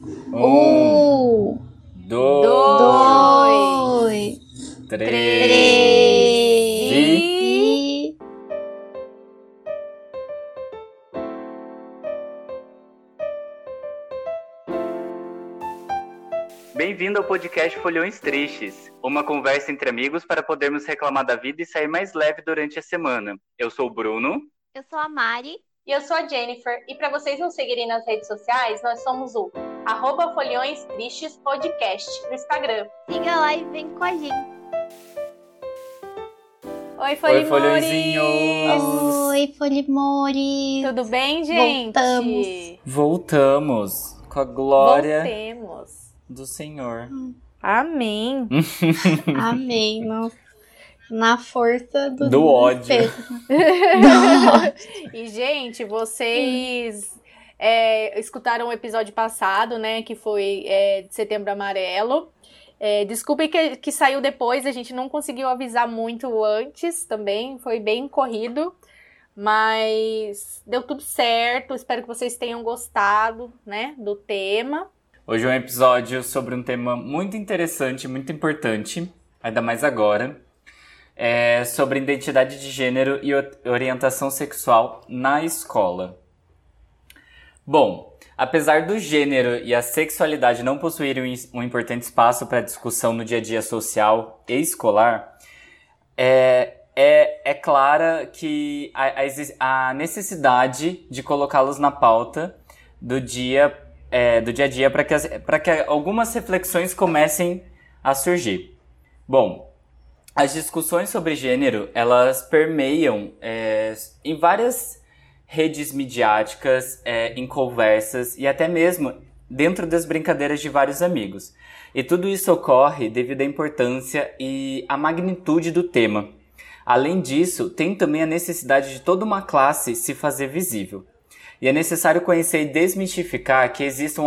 Um, dois, dois, três, três. e... Bem-vindo ao podcast Folhões Tristes, uma conversa entre amigos para podermos reclamar da vida e sair mais leve durante a semana. Eu sou o Bruno. Eu sou a Mari. E eu sou a Jennifer. E para vocês nos seguirem nas redes sociais, nós somos o arroba Folhões Tristes Podcast no Instagram. Siga lá e vem com a gente. Oi, Oi, Folimores! Oi, Folimores. Tudo bem, gente? Voltamos. Voltamos com a glória Voltemos. do Senhor. Amém. Amém. Nossa. Na força do, Do ódio. desespero. E, gente, vocês é, escutaram o episódio passado, né? Que foi é, de Setembro Amarelo. É, desculpe que, que saiu depois, a gente não conseguiu avisar muito antes também, foi bem corrido. Mas deu tudo certo, espero que vocês tenham gostado, né, do tema. Hoje é um episódio sobre um tema muito interessante, muito importante, ainda mais agora. É sobre identidade de gênero e orientação sexual na escola. Bom, apesar do gênero e a sexualidade não possuírem um importante espaço para discussão no dia a dia social e escolar, é, é, é clara que a, a a necessidade de colocá-los na pauta do dia, é, do dia a dia para que, que algumas reflexões comecem a surgir. Bom, as discussões sobre gênero, elas permeiam é, em várias redes midiáticas, é, em conversas e até mesmo dentro das brincadeiras de vários amigos. E tudo isso ocorre devido à importância e à magnitude do tema. Além disso, tem também a necessidade de toda uma classe se fazer visível. E é necessário conhecer e desmistificar que existam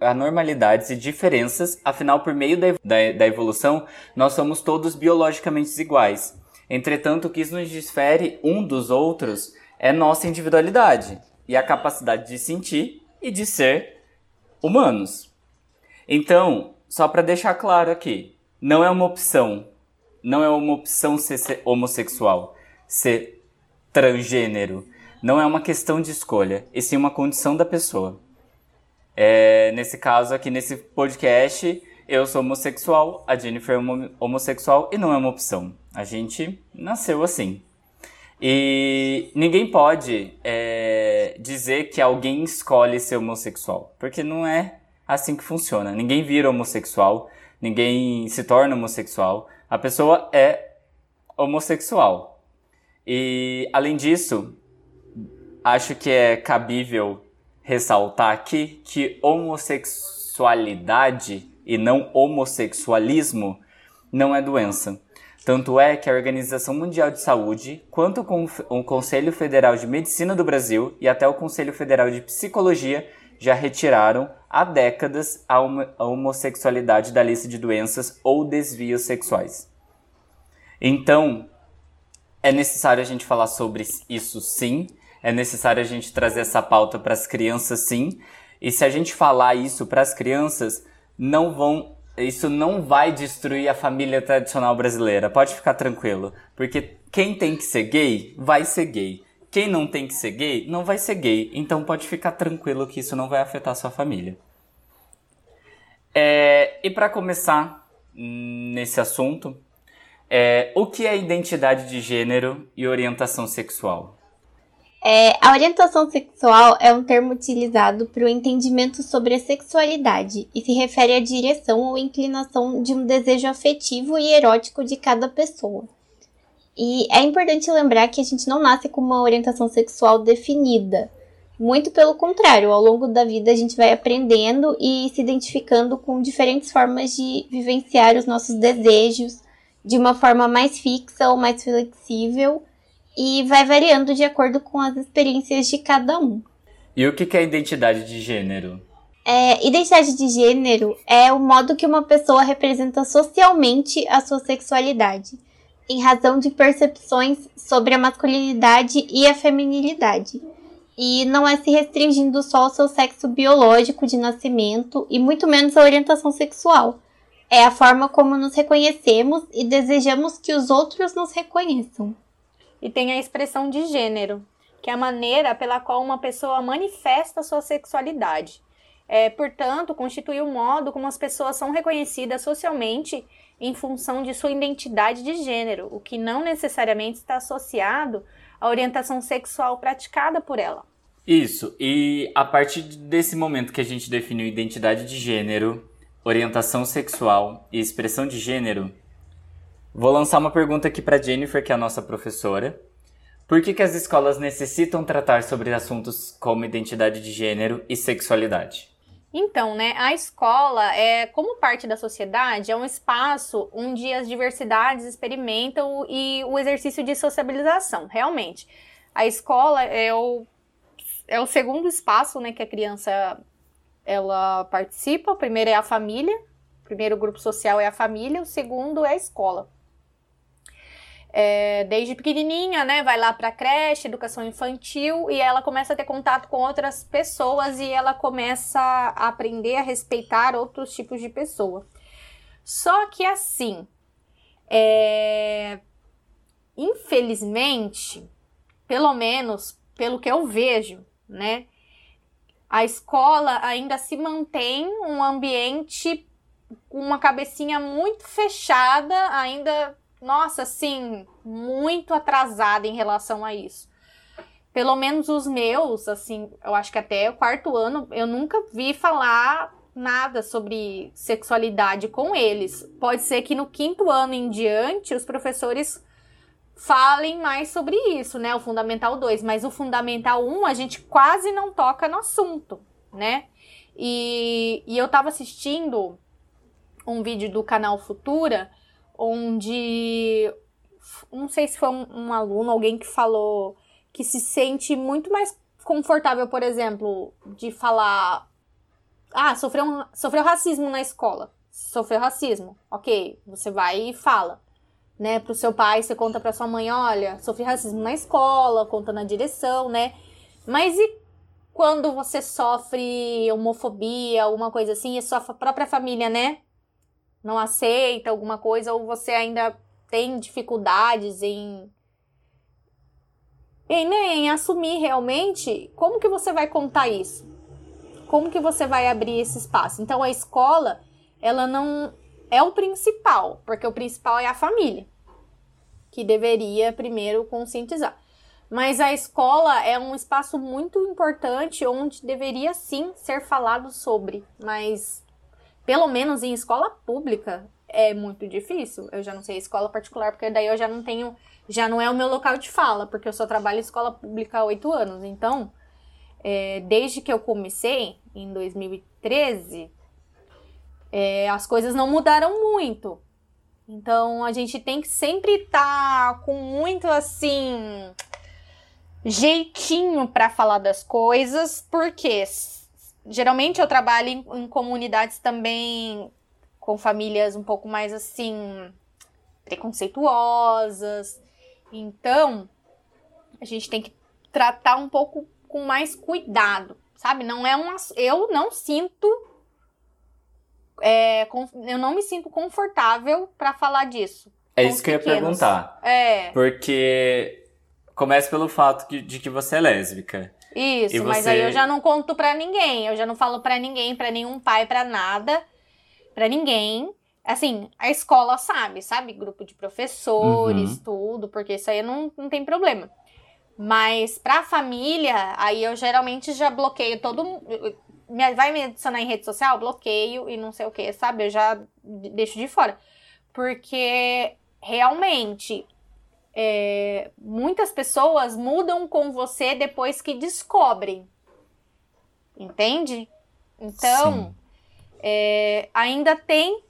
anormalidades e diferenças, afinal, por meio da evolução, nós somos todos biologicamente iguais. Entretanto, o que nos difere um dos outros é nossa individualidade e a capacidade de sentir e de ser humanos. Então, só para deixar claro aqui, não é uma opção, não é uma opção ser, homossexual, ser transgênero. Não é uma questão de escolha, e sim uma condição da pessoa. É, nesse caso aqui, nesse podcast, eu sou homossexual, a Jennifer é homo- homossexual e não é uma opção. A gente nasceu assim. E ninguém pode é, dizer que alguém escolhe ser homossexual, porque não é assim que funciona. Ninguém vira homossexual, ninguém se torna homossexual. A pessoa é homossexual. E além disso, acho que é cabível ressaltar aqui que homossexualidade e não homossexualismo não é doença. Tanto é que a Organização Mundial de Saúde, quanto o Conselho Federal de Medicina do Brasil e até o Conselho Federal de Psicologia já retiraram há décadas a homo- a homossexualidade da lista de doenças ou desvios sexuais. Então, é necessário a gente falar sobre isso sim. É necessário a gente trazer essa pauta para as crianças sim. E se a gente falar isso para as crianças, não vão isso não vai destruir a família tradicional brasileira. Pode ficar tranquilo, porque quem tem que ser gay vai ser gay. Quem não tem que ser gay não vai ser gay. Então pode ficar tranquilo que isso não vai afetar a sua família. É, e para começar nesse assunto, é, o que é identidade de gênero e orientação sexual? É, a orientação sexual é um termo utilizado para o entendimento sobre a sexualidade e se refere à direção ou inclinação de um desejo afetivo e erótico de cada pessoa. E é importante lembrar que a gente não nasce com uma orientação sexual definida. Muito pelo contrário, ao longo da vida a gente vai aprendendo e se identificando com diferentes formas de vivenciar os nossos desejos de uma forma mais fixa ou mais flexível e vai variando de acordo com as experiências de cada um. E o que é identidade de gênero? É, identidade de gênero é o modo que uma pessoa representa socialmente a sua sexualidade, em razão de percepções sobre a masculinidade e a feminilidade. e não é se restringindo só ao seu sexo biológico de nascimento e muito menos a orientação sexual. É a forma como nos reconhecemos e desejamos que os outros nos reconheçam. E tem a expressão de gênero, que é a maneira pela qual uma pessoa manifesta sua sexualidade. É, portanto, constitui o modo como as pessoas são reconhecidas socialmente em função de sua identidade de gênero, o que não necessariamente está associado à orientação sexual praticada por ela. Isso, e a partir desse momento que a gente definiu identidade de gênero, orientação sexual e expressão de gênero, vou lançar uma pergunta aqui para Jennifer, que é a nossa professora. Por que, que as escolas necessitam tratar sobre assuntos como identidade de gênero e sexualidade? Então, né, a escola é, como parte da sociedade, é um espaço onde as diversidades experimentam e o exercício de sociabilização, realmente. A escola é o, é o segundo espaço, né, que a criança ela participa. O primeiro é a família, o primeiro grupo social é a família, o segundo é a escola é, desde pequenininha, né? Vai lá para creche, educação infantil e ela começa a ter contato com outras pessoas e ela começa a aprender a respeitar outros tipos de pessoa. Só que assim, é, infelizmente, pelo menos pelo que eu vejo, né? A escola ainda se mantém um ambiente com uma cabecinha muito fechada, ainda nossa, assim, muito atrasada em relação a isso. Pelo menos os meus, assim, eu acho que até o quarto ano, eu nunca vi falar nada sobre sexualidade com eles. Pode ser que no quinto ano em diante os professores falem mais sobre isso, né? O Fundamental 2, mas o Fundamental 1 a gente quase não toca no assunto, né? E, e eu tava assistindo um vídeo do canal Futura onde não sei se foi um, um, aluno, alguém que falou que se sente muito mais confortável, por exemplo, de falar ah, sofreu, um, sofreu racismo na escola. Sofreu racismo. Ok, você vai e fala. Né, pro seu pai, você conta pra sua mãe, olha, sofri racismo na escola, conta na direção, né? Mas e quando você sofre homofobia, alguma coisa assim, e sua própria família, né? Não aceita alguma coisa ou você ainda tem dificuldades em em, né, em assumir realmente, como que você vai contar isso? Como que você vai abrir esse espaço? Então a escola, ela não é o principal, porque o principal é a família, que deveria primeiro conscientizar. Mas a escola é um espaço muito importante onde deveria sim ser falado sobre, mas pelo menos em escola pública, é muito difícil. Eu já não sei escola particular, porque daí eu já não tenho. Já não é o meu local de fala, porque eu só trabalho em escola pública há oito anos. Então, é, desde que eu comecei, em 2013, é, as coisas não mudaram muito. Então, a gente tem que sempre estar tá com muito assim. jeitinho para falar das coisas, porque geralmente eu trabalho em, em, comunidades também com famílias um pouco mais assim preconceituosas. Então, a gente tem que tratar um pouco com mais cuidado, sabe? Não é um eu não sinto é, eu não me sinto confortável para falar disso. É isso que eu ia perguntar. É. Porque começa pelo fato de que você é lésbica. Isso, você... mas aí eu já não conto pra ninguém. Eu já não falo pra ninguém, pra nenhum pai, pra nada. Pra ninguém. Assim, a escola sabe, sabe? Grupo de professores, uhum. tudo, porque isso aí não, não tem problema. Mas pra família, aí eu geralmente já bloqueio todo. Vai me adicionar em rede social? Bloqueio e não sei o que, sabe? Eu já deixo de fora. Porque realmente é, muitas pessoas mudam com você depois que descobrem. Entende? Então, é, ainda tem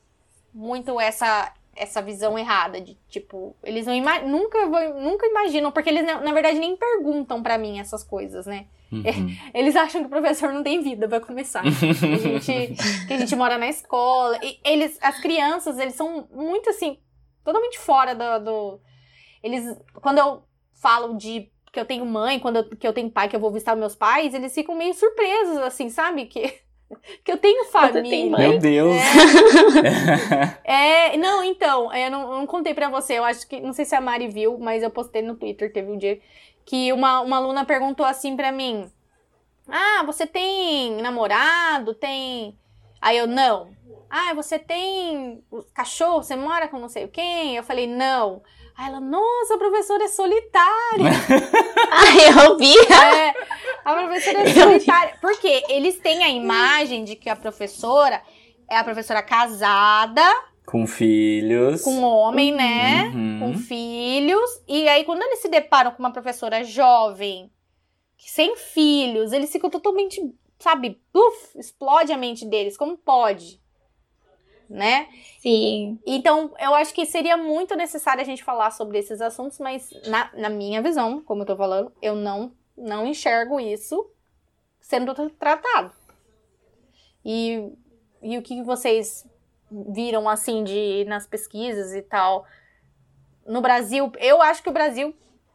muito essa essa visão errada de tipo, eles não ima nunca nunca imaginam, porque eles na verdade nem perguntam para mim essas coisas, né? Uhum. Eles acham que o professor não tem vida, vai começar. a gente, que a gente mora na escola. E eles, as crianças, eles são muito assim, totalmente fora do, do eles, quando eu falo de que eu tenho mãe, quando eu, que eu tenho pai, que eu vou visitar meus pais, eles ficam meio surpresos, assim, sabe? Que, que eu tenho família. tem mãe? Meu Deus. É, não, então, eu não, eu não contei pra você, eu acho que, não sei se a Mari viu, mas eu postei no Twitter, teve um dia que uma, uma aluna perguntou assim pra mim, ah, você tem namorado, tem... Aí eu, não. Ah, você tem cachorro, você mora com não sei quem? Eu falei, não. Aí ela, nossa, a professora é solitária. Ai, eu vi. É, a professora é solitária. Porque eles têm a imagem de que a professora é a professora casada, Com filhos. com um homem, né? Uhum. Com filhos. E aí, quando eles se deparam com uma professora jovem, sem filhos, eles ficam totalmente, sabe, puf, explode a mente deles. Como pode? Né? Sim. Então, eu acho que seria muito necessário a gente falar sobre esses assuntos, mas na, na minha visão, como eu tô falando, eu não, não enxergo isso sendo tra- tratado. E, e o que vocês viram, assim, de nas pesquisas e tal? No Brasil, eu acho que o Brasil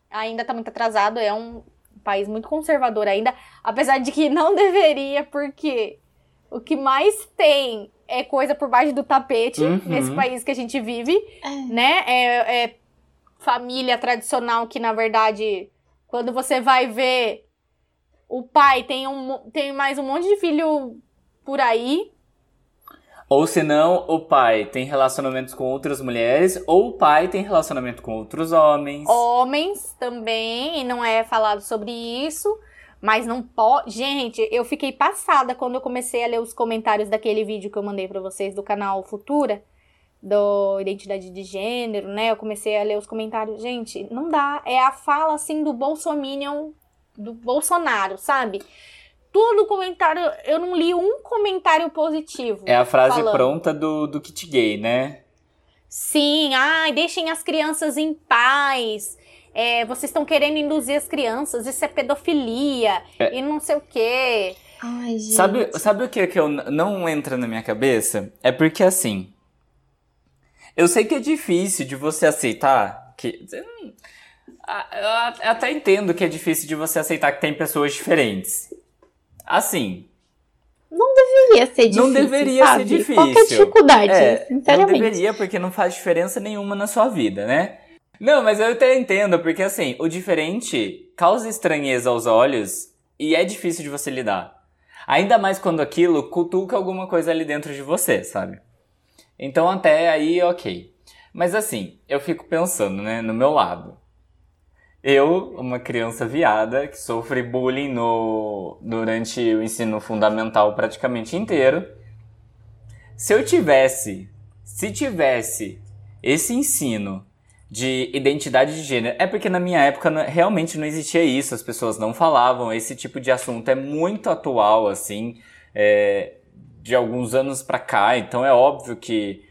ainda tá muito atrasado, é um país muito conservador ainda, apesar de que não deveria, porque o que mais tem é coisa por baixo do tapete Uhum. nesse país que a gente vive, É. né? É, é família tradicional que, na verdade, quando você vai ver, o pai tem, um, tem mais um monte de filho por aí. Ou senão, o pai tem relacionamentos com outras mulheres, ou o pai tem relacionamento com outros homens. Homens também, e não é falado sobre isso. Mas não pode. Gente, eu fiquei passada quando eu comecei a ler os comentários daquele vídeo que eu mandei pra vocês do canal Futura, do Identidade de Gênero, né? Eu comecei a ler os comentários. Gente, não dá. É a fala assim do Bolsominion, do Bolsonaro, sabe? Todo comentário. Eu não li um comentário positivo. É a frase falando. pronta do, do kit gay, né? Sim, ai, deixem as crianças em paz. É, vocês estão querendo induzir as crianças, isso é pedofilia É. e não sei o quê. Ai, gente. Sabe, sabe o que, que eu, não entra na minha cabeça? É porque assim. Eu sei que é difícil de você aceitar que. Eu até entendo que é difícil de você aceitar que tem pessoas diferentes. Assim, Deveria ser difícil. Não deveria sabe? ser difícil. Qual que é a dificuldade, É, não sinceramente? deveria, porque não faz diferença nenhuma na sua vida, né? Não, mas eu até entendo, porque assim, o diferente causa estranheza aos olhos e é difícil de você lidar. Ainda mais quando aquilo cutuca alguma coisa ali dentro de você, sabe? Então até aí, ok. Mas assim, eu fico pensando, né, no meu lado. Eu, uma criança viada, que sofre bullying no, durante o ensino fundamental praticamente inteiro. Se eu tivesse, se tivesse esse ensino de identidade de gênero, é porque na minha época realmente não existia isso, as pessoas não falavam, esse tipo de assunto é muito atual, assim, é, de alguns anos pra cá, então é óbvio que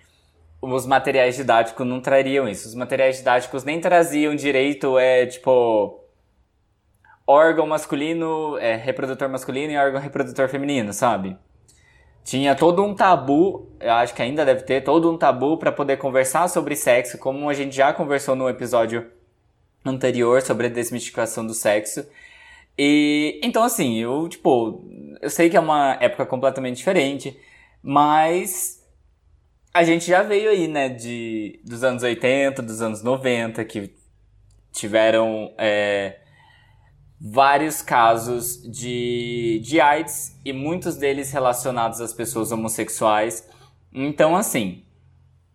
os materiais didáticos não trariam isso. Os materiais didáticos nem traziam direito, é tipo órgão masculino, é, reprodutor masculino e órgão reprodutor feminino, sabe? Tinha todo um tabu, eu acho que ainda deve ter todo um tabu para poder conversar sobre sexo, como a gente já conversou no episódio anterior sobre a desmistificação do sexo. E então assim, eu tipo, eu sei que é uma época completamente diferente, mas a gente já veio aí, né, de dos anos 80, dos anos 90, que tiveram é, vários casos de, de AIDS e muitos deles relacionados às pessoas homossexuais. Então, assim,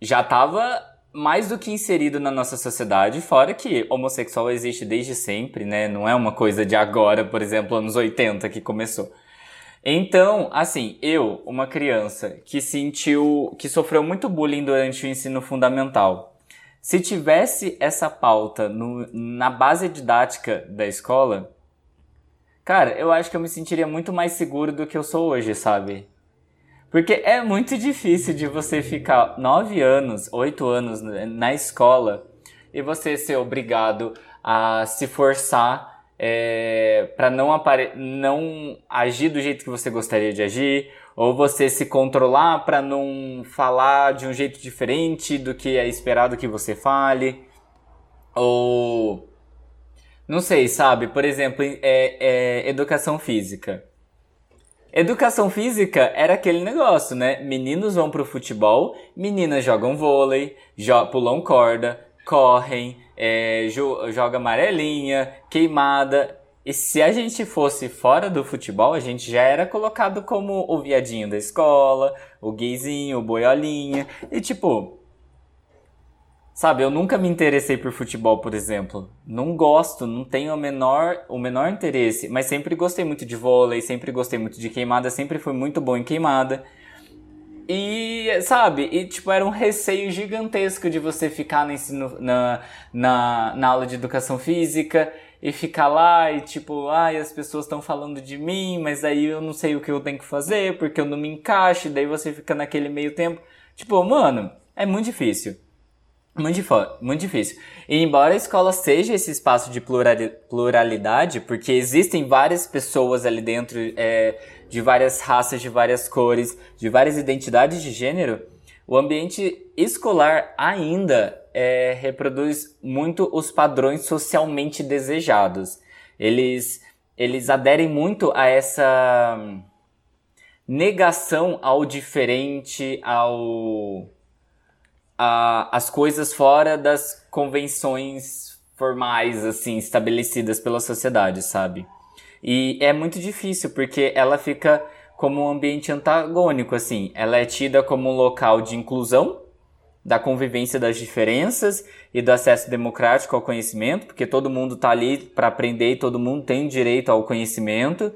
já estava mais do que inserido na nossa sociedade, fora que homossexual existe desde sempre, né? Não é uma coisa de agora, por exemplo, anos 80 que começou. Então, assim, eu, uma criança que sentiu, que sofreu muito bullying durante o ensino fundamental, se tivesse essa pauta no, na base didática da escola, cara, eu acho que eu me sentiria muito mais seguro do que eu sou hoje, sabe? Porque é muito difícil de você ficar nove anos, oito anos na escola e você ser obrigado a se forçar é, para não, apare não agir do jeito que você gostaria de agir, ou você se controlar para não falar de um jeito diferente do que é esperado que você fale, ou Não sei, sabe? Por exemplo, é, é, educação física. Educação física era aquele negócio, né? Meninos vão pro futebol, meninas jogam vôlei, jo pulam corda, correm, é, jo joga amarelinha, queimada. E se a gente fosse fora do futebol, a gente já era colocado como o viadinho da escola, o gayzinho, o boiolinha. E tipo, sabe, eu nunca me interessei por futebol, por exemplo. Não gosto, não tenho o menor, o menor interesse, mas sempre gostei muito de vôlei, sempre gostei muito de queimada, sempre fui muito bom em queimada. E, sabe, e tipo, era um receio gigantesco de você ficar no ensino, na, na, na aula de educação física e ficar lá e tipo, ai, as pessoas estão falando de mim, mas aí eu não sei o que eu tenho que fazer porque eu não me encaixo, e daí você fica naquele meio tempo. Tipo, mano, é muito difícil. Muito, muito difícil. E embora a escola seja esse espaço de pluralidade, porque existem várias pessoas ali dentro, é, de várias raças, de várias cores, de várias identidades de gênero, o ambiente escolar ainda é, reproduz muito os padrões socialmente desejados. Eles, eles aderem muito a essa negação ao diferente, ao a, as coisas fora das convenções formais assim estabelecidas pela sociedade, sabe? E é muito difícil porque ela fica como um ambiente antagônico assim. Ela é tida como um local de inclusão, da convivência das diferenças e do acesso democrático ao conhecimento, porque todo mundo está ali para aprender e todo mundo tem direito ao conhecimento.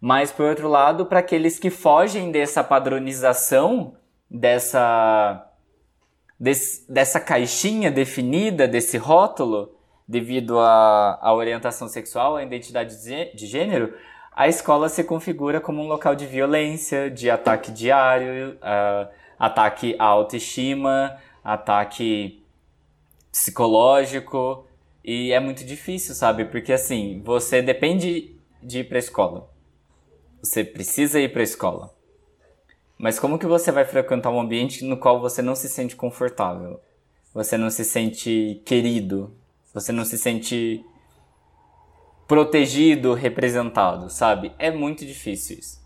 Mas, por outro lado, para aqueles que fogem dessa padronização, dessa, desse, dessa caixinha definida, desse rótulo, devido à, orientação sexual, à identidade de gênero, a escola se configura como um local de violência, de ataque diário, uh, ataque à autoestima, ataque psicológico. E é muito difícil, sabe? Porque assim, você depende de ir pra escola. Você precisa ir pra escola. Mas como que você vai frequentar um ambiente no qual você não se sente confortável? Você não se sente querido? Você não se sente protegido, representado, sabe? É muito difícil isso.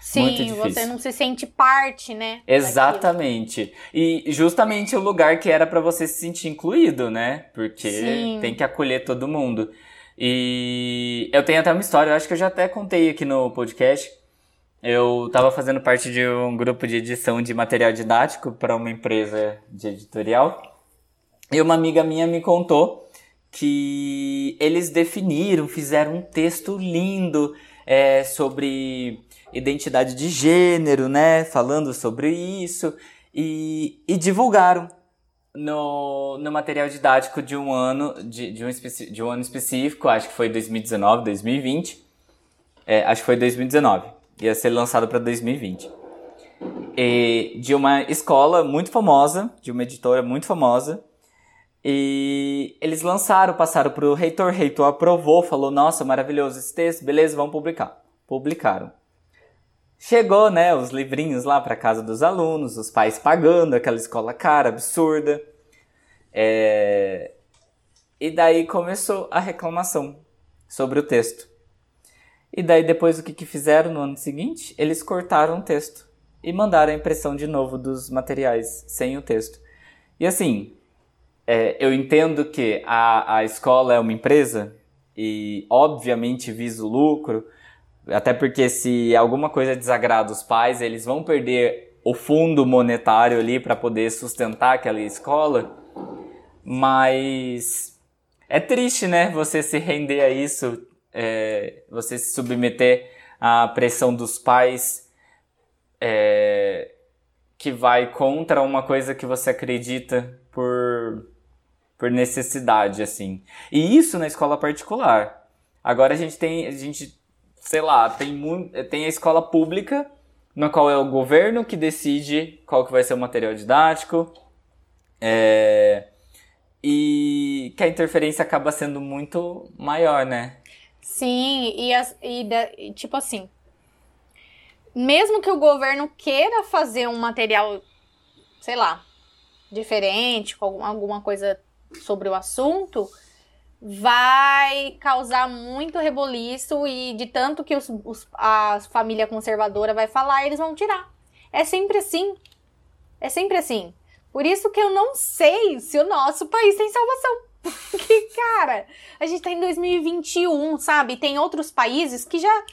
Sim, você não se sente parte, né? Exatamente. Daquilo. E justamente o lugar que era para você se sentir incluído, né? Porque Sim. tem que acolher todo mundo. E eu tenho até uma história, eu acho que eu já até contei aqui no podcast. Eu estava fazendo parte de um grupo de edição de material didático para uma empresa de editorial. E uma amiga minha me contou que eles definiram, fizeram um texto lindo é, sobre identidade de gênero, né? Falando sobre isso e, e divulgaram no, no material didático de um ano de, de, um, de um ano específico, acho que foi 2019, 2020. É, acho que foi 2019. Ia ser lançado para 2020. E, de uma escola muito famosa, de uma editora muito famosa. E eles lançaram, passaram para o reitor, reitor aprovou, falou: Nossa, maravilhoso esse texto, beleza, vamos publicar. Publicaram. Chegou, né, os livrinhos lá para casa dos alunos, os pais pagando aquela escola cara, absurda. É... E daí começou a reclamação sobre o texto. E daí depois o que, que fizeram no ano seguinte? Eles cortaram o texto e mandaram a impressão de novo dos materiais sem o texto. E assim, é, eu entendo que a, a escola é uma empresa e obviamente visa o lucro, até porque se alguma coisa desagrada os pais, eles vão perder o fundo monetário ali para poder sustentar aquela escola. Mas é triste, né? Você se render a isso, é, você se submeter à pressão dos pais é, que vai contra uma coisa que você acredita por, por necessidade, assim. E isso na escola particular. Agora a gente tem, a gente sei lá, tem, tem a escola pública, na qual é o governo que decide qual que vai ser o material didático, é, e que a interferência acaba sendo muito maior, né? Sim, e, as, e tipo assim, mesmo que o governo queira fazer um material, sei lá, diferente, com alguma coisa sobre o assunto, vai causar muito reboliço e de tanto que os, os, a família conservadora vai falar, eles vão tirar. É sempre assim. É sempre assim. Por isso que eu não sei se o nosso país tem salvação. Porque, cara, a gente tá em 2021, sabe? Tem outros países que já,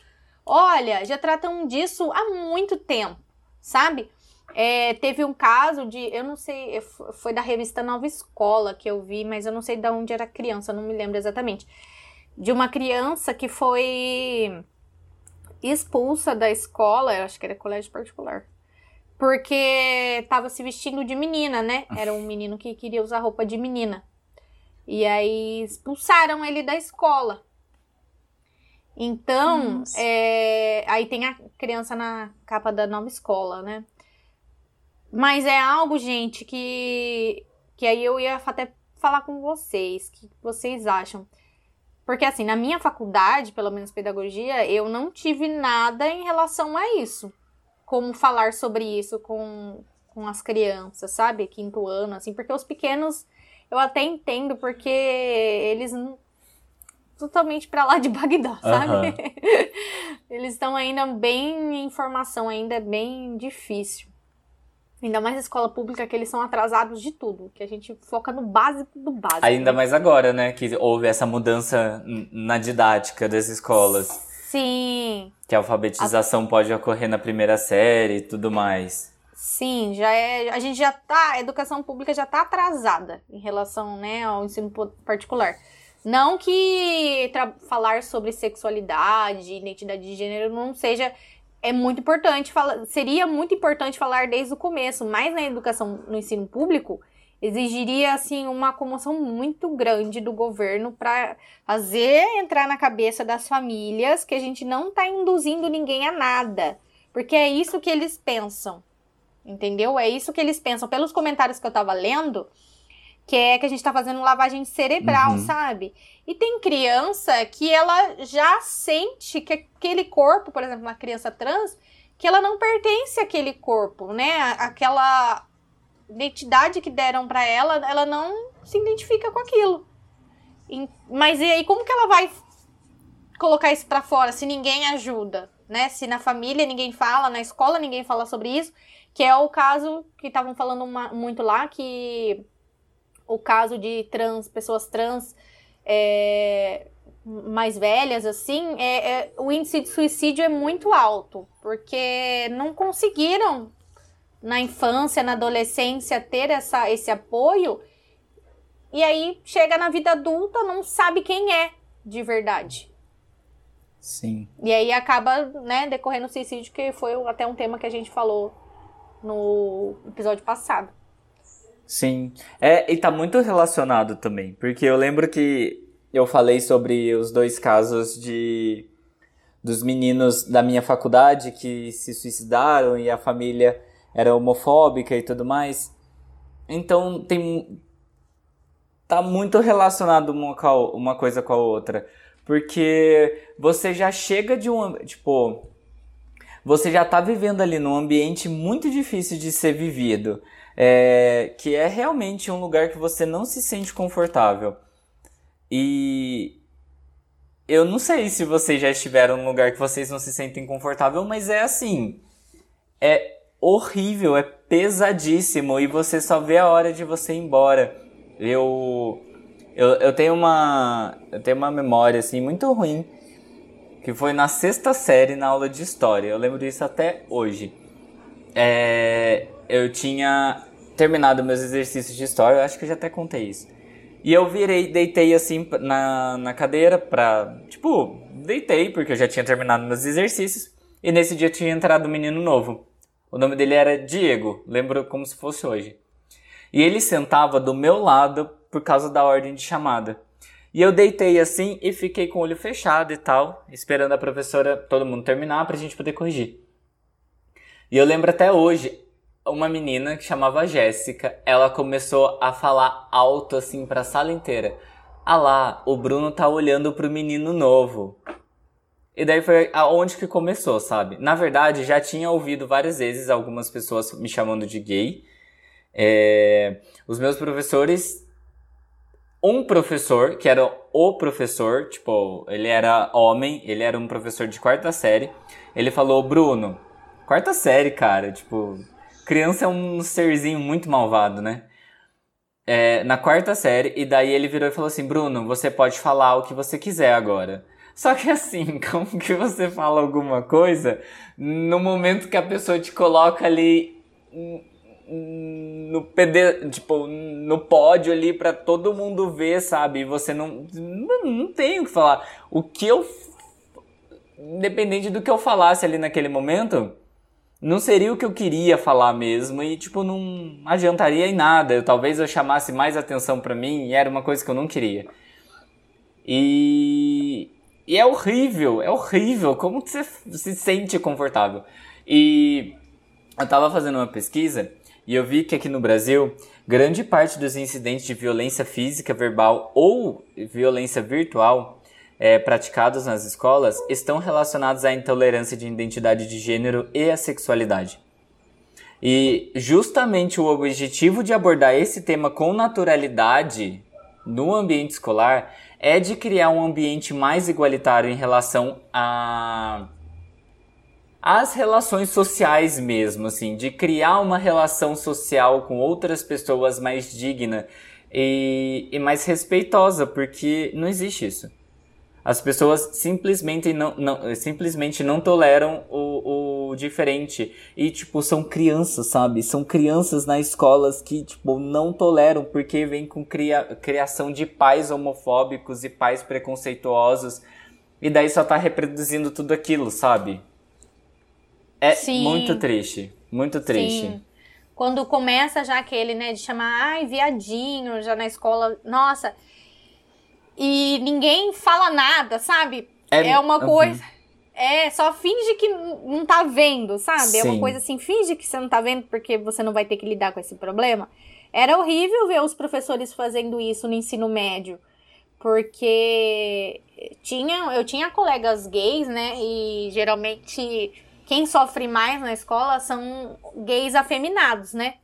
olha, já tratam disso há muito tempo, sabe? É, teve um caso de, eu não sei, foi da revista Nova Escola que eu vi, mas eu não sei de onde era a criança, não me lembro exatamente. De uma criança que foi expulsa da escola, eu acho que era colégio particular, porque estava se vestindo de menina, né? Era um menino que queria usar roupa de menina. E aí expulsaram ele da escola. Então, é, aí tem a criança na capa da nova escola, né? Mas é algo, gente, que, que aí eu ia até falar com vocês, o que vocês acham. Porque, assim, na minha faculdade, pelo menos pedagogia, eu não tive nada em relação a isso. Como falar sobre isso com, com as crianças, sabe? Quinto ano, assim, porque os pequenos eu até entendo, porque eles totalmente para lá de Bagdá, sabe? Uhum. eles estão ainda bem em formação, ainda é bem difícil. Ainda mais escola pública, que eles são atrasados de tudo, que a gente foca no básico do básico. Ainda mais agora, né, que houve essa mudança na didática das escolas. Sim. Que a alfabetização a... pode ocorrer na primeira série e tudo mais. Sim, já é. A gente já tá. A educação pública já tá atrasada em relação né, ao ensino particular. Não que falar sobre sexualidade, identidade de gênero não seja é muito importante, fala, seria muito importante falar desde o começo, mas na educação, no ensino público, exigiria assim uma comoção muito grande do governo para fazer entrar na cabeça das famílias que a gente não está induzindo ninguém a nada, porque é isso que eles pensam. Entendeu? É isso que eles pensam pelos comentários que eu estava lendo, que é que a gente está fazendo lavagem cerebral, uhum. sabe? E tem criança que ela já sente que aquele corpo, por exemplo, uma criança trans, que ela não pertence àquele corpo, né? Aquela identidade que deram para ela, ela não se identifica com aquilo. Mas e aí como que ela vai colocar isso para fora se ninguém ajuda, né? Se na família ninguém fala, na escola ninguém fala sobre isso, que é o caso que estavam falando uma, muito lá que o caso de trans, pessoas trans é, mais velhas, assim, é, é, o índice de suicídio é muito alto, porque não conseguiram na infância, na adolescência, ter essa, esse apoio, e aí chega na vida adulta, não sabe quem é de verdade. Sim. E aí acaba, né, decorrendo o suicídio, que foi até um tema que a gente falou no episódio passado. Sim. É, e tá muito relacionado também, porque eu lembro que eu falei sobre os dois casos de dos meninos da minha faculdade que se suicidaram e a família era homofóbica e tudo mais. Então tem tá muito relacionado uma, uma coisa com a outra, porque você já chega de um, tipo, você já tá vivendo ali num ambiente muito difícil de ser vivido é, que é realmente um lugar que você não se sente confortável. E eu não sei se vocês já estiveram num lugar que vocês não se sentem confortável, mas é assim, é horrível, é pesadíssimo e você só vê a hora de você ir embora. Eu eu, eu tenho uma eu tenho uma memória assim muito ruim que foi na sexta série na aula de história. Eu lembro disso até hoje. É, eu tinha terminado meus exercícios de história, eu acho que eu já até contei isso. E eu virei, deitei assim na, na cadeira pra. Tipo, deitei, porque eu já tinha terminado meus exercícios. E nesse dia tinha entrado um menino novo. O nome dele era Diego, lembro como se fosse hoje. E ele sentava do meu lado por causa da ordem de chamada. E eu deitei assim e fiquei com o olho fechado e tal, esperando a professora, todo mundo terminar pra gente poder corrigir. E eu lembro até hoje, uma menina que chamava Jéssica, ela começou a falar alto assim para a sala inteira. Ah lá, o Bruno tá olhando pro menino novo. E daí foi aonde que começou, sabe? Na verdade, já tinha ouvido várias vezes algumas pessoas me chamando de gay. É... Os meus professores um professor, que era o professor, tipo, ele era homem, ele era um professor de quarta série. Ele falou, Bruno, quarta série, cara, tipo, criança é um serzinho muito malvado, né? É, na quarta série, e daí ele virou e falou assim: Bruno, você pode falar o que você quiser agora. Só que assim, como que você fala alguma coisa no momento que a pessoa te coloca ali no tipo, no pódio ali para todo mundo ver, sabe? E você não não tem o que falar. O que eu independente do que eu falasse ali naquele momento, não seria o que eu queria falar mesmo e tipo não adiantaria em nada. Eu, talvez eu chamasse mais atenção para mim e era uma coisa que eu não queria. E e é horrível, é horrível. Como você se sente confortável? E eu tava fazendo uma pesquisa e eu vi que aqui no Brasil, grande parte dos incidentes de violência física, verbal ou violência virtual é, praticados nas escolas estão relacionados à intolerância de identidade de gênero e à sexualidade. E justamente o objetivo de abordar esse tema com naturalidade no ambiente escolar é de criar um ambiente mais igualitário em relação a as relações sociais mesmo, assim, de criar uma relação social com outras pessoas mais digna e, e mais respeitosa, porque não existe isso. As pessoas simplesmente não, não, simplesmente não toleram o, o diferente. E, tipo, são crianças, sabe? São crianças nas escolas que, tipo, não toleram porque vem com cria, criação de pais homofóbicos e pais preconceituosos. E daí só tá reproduzindo tudo aquilo, sabe? É Sim. muito triste. Muito triste. Sim. Quando começa já aquele, né, de chamar, ai, viadinho, já na escola. Nossa. E ninguém fala nada, sabe? É, é uma coisa. Uhum. É, só finge que não tá vendo, sabe? Sim. É uma coisa assim, finge que você não tá vendo porque você não vai ter que lidar com esse problema. Era horrível ver os professores fazendo isso no ensino médio. Porque tinha, eu tinha colegas gays, né? E geralmente quem sofre mais na escola são gays afeminados, né?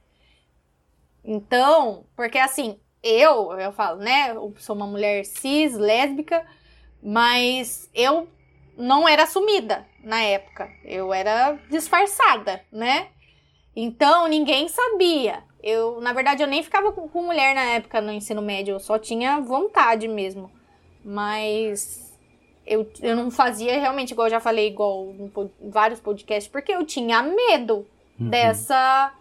Então, porque assim, eu, eu falo, né? Eu sou uma mulher cis, lésbica, mas eu não era assumida na época. Eu era disfarçada, né? Então, ninguém sabia. Eu, na verdade, eu nem ficava com, com mulher na época no ensino médio, eu só tinha vontade mesmo. Mas eu, eu não fazia realmente, igual eu já falei, igual em vários podcasts, porque eu tinha medo uhum. dessa.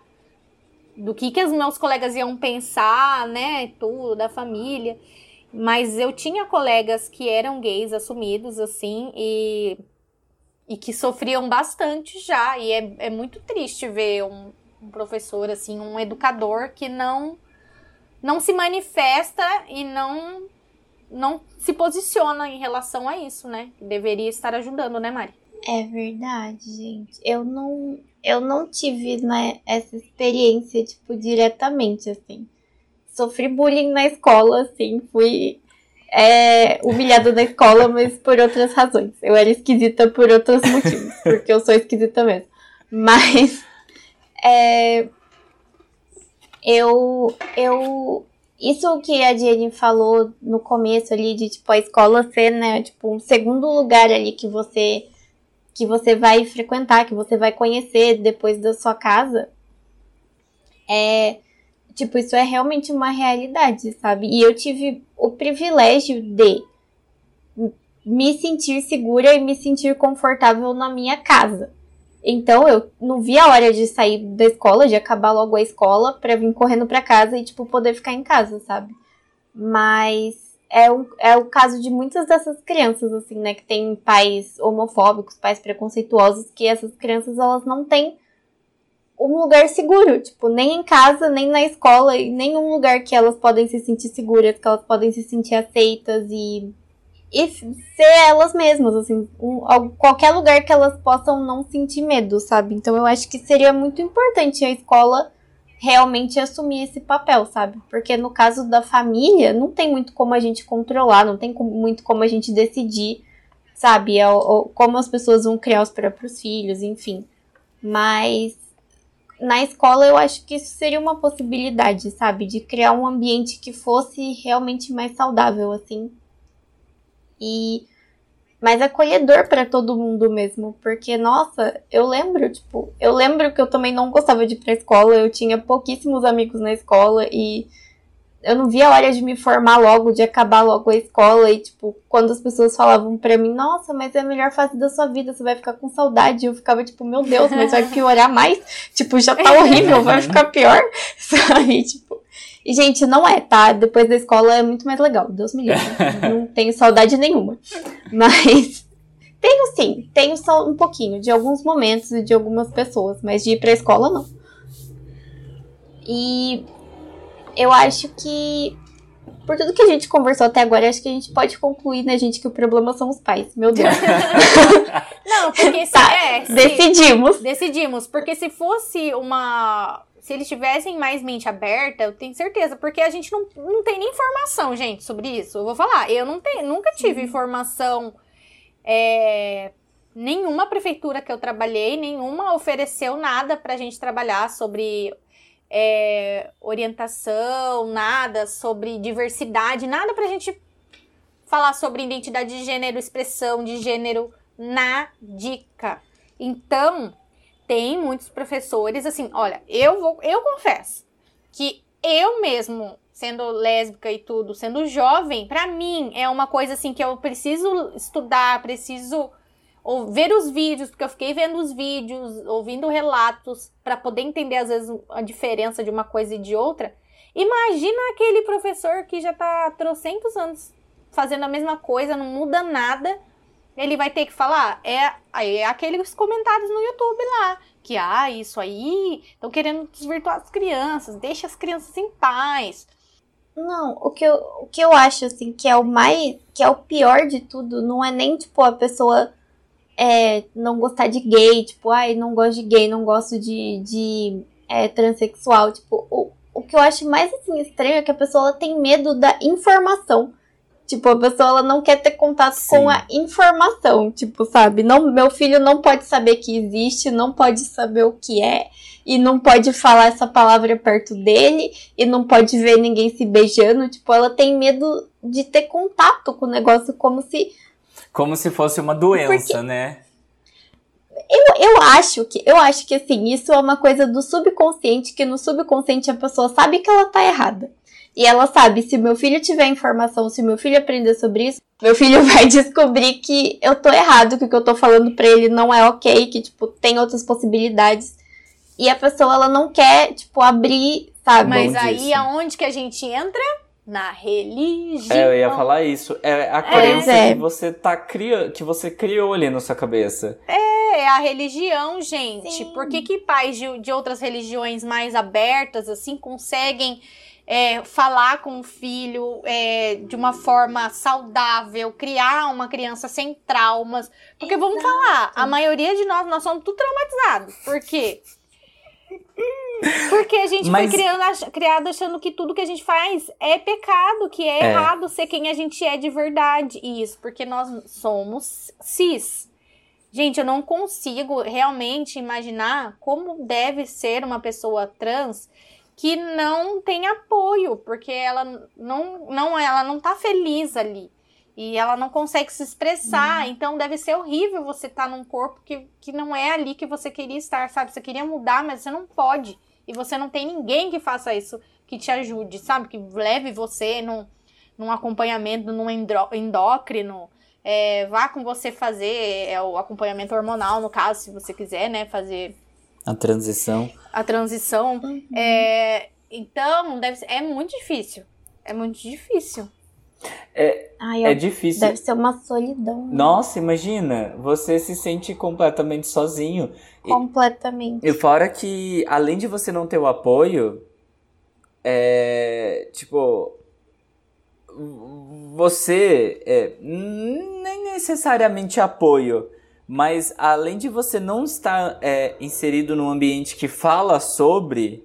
Do que, que os meus colegas iam pensar, né? Tudo, da família. Mas eu tinha colegas que eram gays assumidos, assim, e, e que sofriam bastante já. E é, é muito triste ver um, um professor, assim, um educador que não, não se manifesta e não não se posiciona em relação a isso, né? Deveria estar ajudando, né, Mari? É verdade, gente. Eu não, eu não tive né, essa experiência, tipo, diretamente, assim. Sofri bullying na escola, assim, fui é, humilhada na escola, mas por outras razões. Eu era esquisita por outros motivos, porque eu sou esquisita mesmo. Mas é, eu, eu isso que a Jenny falou no começo ali, de tipo, a escola ser, né, tipo, um segundo lugar ali que você que você vai frequentar, que você vai conhecer depois da sua casa. É, tipo, isso é realmente uma realidade, sabe? E eu tive o privilégio de me sentir segura e me sentir confortável na minha casa. Então eu não vi a hora de sair da escola, de acabar logo a escola, pra vir correndo pra casa e, tipo, poder ficar em casa, sabe? Mas é, um, é o caso de muitas dessas crianças, assim, né? Que tem pais homofóbicos, pais preconceituosos, que essas crianças, elas não têm um lugar seguro, tipo, nem em casa, nem na escola, e nenhum lugar que elas podem se sentir seguras, que elas podem se sentir aceitas e e ser elas mesmas, assim, um, qualquer lugar que elas possam não sentir medo, sabe? Então eu acho que seria muito importante a escola realmente assumir esse papel, sabe? Porque no caso da família, não tem muito como a gente controlar, não tem muito como a gente decidir, sabe? Como as pessoas vão criar os próprios filhos, enfim. Mas na escola eu acho que isso seria uma possibilidade, sabe? De criar um ambiente que fosse realmente mais saudável, assim. E mais acolhedor para todo mundo mesmo, porque nossa, eu lembro, tipo, eu lembro que eu também não gostava de ir pra escola, eu tinha pouquíssimos amigos na escola e eu não via a hora de me formar logo, de acabar logo a escola. E, tipo, quando as pessoas falavam pra mim, nossa, mas é a melhor fase da sua vida, você vai ficar com saudade. Eu ficava, tipo, meu Deus, mas vai piorar mais. tipo, já tá horrível, vai ficar pior. Sabe? Tipo. E, gente, não é, tá? Depois da escola é muito mais legal. Deus me livre. não tenho saudade nenhuma. Mas. Tenho sim, tenho só um pouquinho de alguns momentos e de algumas pessoas, mas de ir pra escola não. E eu acho que por tudo que a gente conversou até agora, acho que a gente pode concluir, né, gente, que o problema são os pais. Meu Deus. Não, porque se, tá, é, se, decidimos. Decidimos, porque se fosse uma se eles tivessem mais mente aberta, eu tenho certeza, porque a gente não, não tem nem informação, gente, sobre isso. Eu vou falar, eu não tenho, nunca tive informação é, nenhuma prefeitura que eu trabalhei, nenhuma ofereceu nada pra gente trabalhar sobre é, orientação, nada sobre diversidade, nada pra gente falar sobre identidade de gênero, expressão de gênero na dica. Então, tem muitos professores assim, olha, eu vou, eu confesso que eu mesmo sendo lésbica e tudo, sendo jovem, para mim é uma coisa assim que eu preciso estudar, preciso ou ver os vídeos, porque eu fiquei vendo os vídeos, ouvindo relatos, para poder entender às vezes a diferença de uma coisa e de outra. Imagina aquele professor que já tá há trocentos anos fazendo a mesma coisa, não muda nada. Ele vai ter que falar, é, é aqueles comentários no YouTube lá, que ah, isso aí, estão querendo desvirtuar as crianças, deixa as crianças em paz. Não, o que, eu, o que eu acho, assim, que é o mais. que é o pior de tudo, não é nem, tipo, a pessoa é, não gostar de gay, tipo, ai, não gosto de gay, não gosto de, de é, transexual. Tipo, o, o que eu acho mais assim estranho é que a pessoa tem medo da informação. Tipo, a pessoa ela não quer ter contato Sim. com a informação, tipo, sabe? Não, meu filho não pode saber que existe, não pode saber o que é, e não pode falar essa palavra perto dele, e não pode ver ninguém se beijando. Tipo, ela tem medo de ter contato com o negócio, como se como se fosse uma doença, Porque... né? Eu, eu acho que eu acho que assim, isso é uma coisa do subconsciente, que no subconsciente a pessoa sabe que ela tá errada. E ela sabe, se meu filho tiver informação, se meu filho aprender sobre isso, meu filho vai descobrir que eu tô errado, que o que eu tô falando pra ele não é ok, que, tipo, tem outras possibilidades. E a pessoa, ela não quer, tipo, abrir, sabe? Mas aí, aonde que a gente entra? na religião. É, eu ia falar isso. É a crença é. que você tá criando, que você criou ali na sua cabeça. É, é a religião, gente. Sim. Por que, que pais de, de outras religiões mais abertas, assim, conseguem é, falar com o filho é, de uma forma saudável, criar uma criança sem traumas? Porque Exato. vamos falar, a maioria de nós, nós somos tudo traumatizados. Por quê? Porque a gente Mas... foi criando, criado achando que tudo que a gente faz é pecado, que é, é, errado ser quem a gente é de verdade. Isso, porque nós somos cis. Gente, eu não consigo realmente imaginar como deve ser uma pessoa trans que não tem apoio, porque ela não, não, ela não tá feliz ali e ela não consegue se expressar. Uhum. Então deve ser horrível você estar tá num corpo que, que não é ali que você queria estar, sabe? Você queria mudar, mas você não pode. E você não tem ninguém que faça isso, que te ajude, sabe? Que leve você num, num acompanhamento, num endócrino. É, vá com você fazer é, o acompanhamento hormonal, no caso, se você quiser, né? Fazer. A transição. A transição. Uhum. É, então, deve ser, é muito difícil. É muito difícil. É, Ai, é difícil. Deve ser uma solidão. Nossa, imagina, você se sente completamente sozinho. Completamente. E, e fora que, além de você não ter o apoio, é. Tipo. Você. É, nem necessariamente apoio, mas além de você não estar é, inserido num ambiente que fala sobre,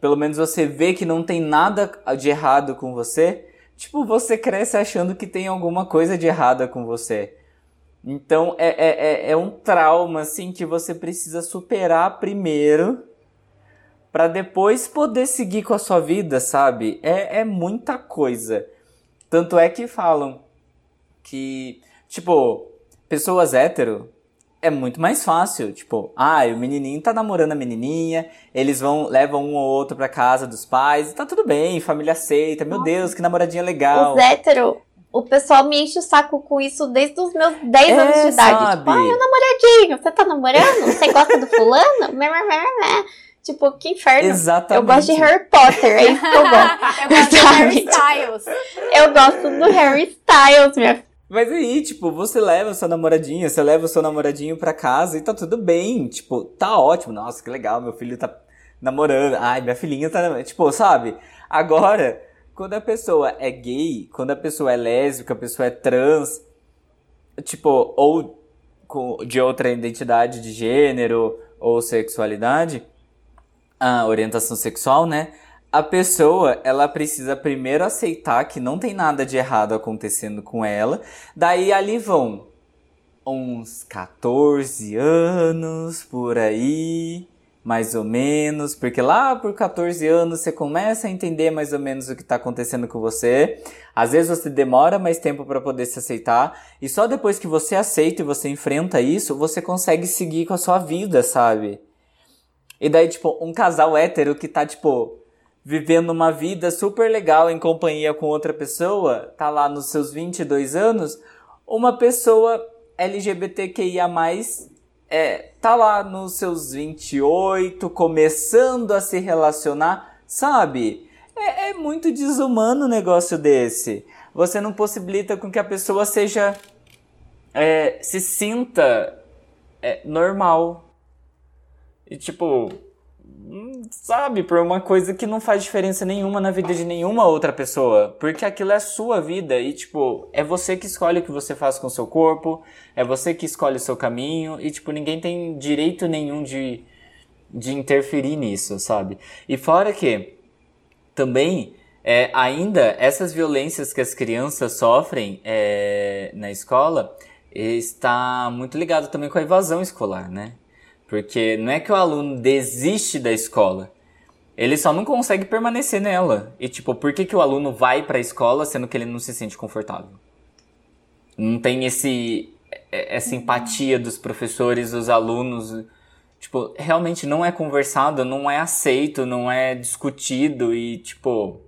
pelo menos você vê que não tem nada de errado com você tipo, você cresce achando que tem alguma coisa de errada com você. Então é, é, é, é um trauma, assim, que você precisa superar primeiro para depois poder seguir com a sua vida, sabe? É, é muita coisa. Tanto é que falam que, tipo, pessoas hétero é muito mais fácil. Tipo, ah, o menininho tá namorando a menininha, eles vão, levam um ou outro pra casa dos pais, e tá tudo bem, família aceita, meu Deus, que namoradinha legal. Os hétero, o pessoal me enche o saco com isso desde os meus 10 é, anos de idade. Sabe? Tipo, ai, o namoradinho, você tá namorando? Você gosta do fulano? Tipo, que inferno. Exatamente. Eu gosto de Harry Potter, é isso que eu gosto. eu gosto de Harry Styles. Eu gosto do Harry Styles, minha mas aí, tipo, você leva sua namoradinha, você leva o seu namoradinho pra casa e tá tudo bem. Tipo, tá ótimo. Nossa, que legal, meu filho tá namorando. Ai, minha filhinha tá namorando. Tipo, sabe? Agora, quando a pessoa é gay, quando a pessoa é lésbica, a pessoa é trans, tipo, ou de outra identidade de gênero ou sexualidade, a orientação sexual, né? A pessoa, ela precisa primeiro aceitar que não tem nada de errado acontecendo com ela. Daí ali vão uns 14 anos por aí, mais ou menos, porque lá por 14 anos você começa a entender mais ou menos o que está acontecendo com você. Às vezes você demora mais tempo para poder se aceitar, e só depois que você aceita e você enfrenta isso, você consegue seguir com a sua vida, sabe? E daí, tipo, um casal hétero que tá, tipo, vivendo uma vida super legal em companhia com outra pessoa, tá lá nos seus 22 anos, uma pessoa LGBTQIA+, é, tá lá nos seus 28, começando a se relacionar, sabe? É, é muito desumano um negócio desse. Você não possibilita com que a pessoa seja... É, se sinta é, normal, e tipo, sabe, por uma coisa que não faz diferença nenhuma na vida de nenhuma outra pessoa. Porque aquilo é sua vida e, tipo, é você que escolhe o que você faz com o seu corpo, é você que escolhe o seu caminho e, tipo, ninguém tem direito nenhum de, de interferir nisso, sabe? E fora que, também, é, ainda, essas violências que as crianças sofrem é, na escola está muito ligado também com a evasão escolar, né? Porque não é que o aluno desiste da escola, ele só não consegue permanecer nela. E tipo, por que, que o aluno vai para a escola sendo que ele não se sente confortável? Não tem esse é, essa empatia dos professores, dos alunos. Tipo, realmente não é conversado, não é aceito, não é discutido e tipo,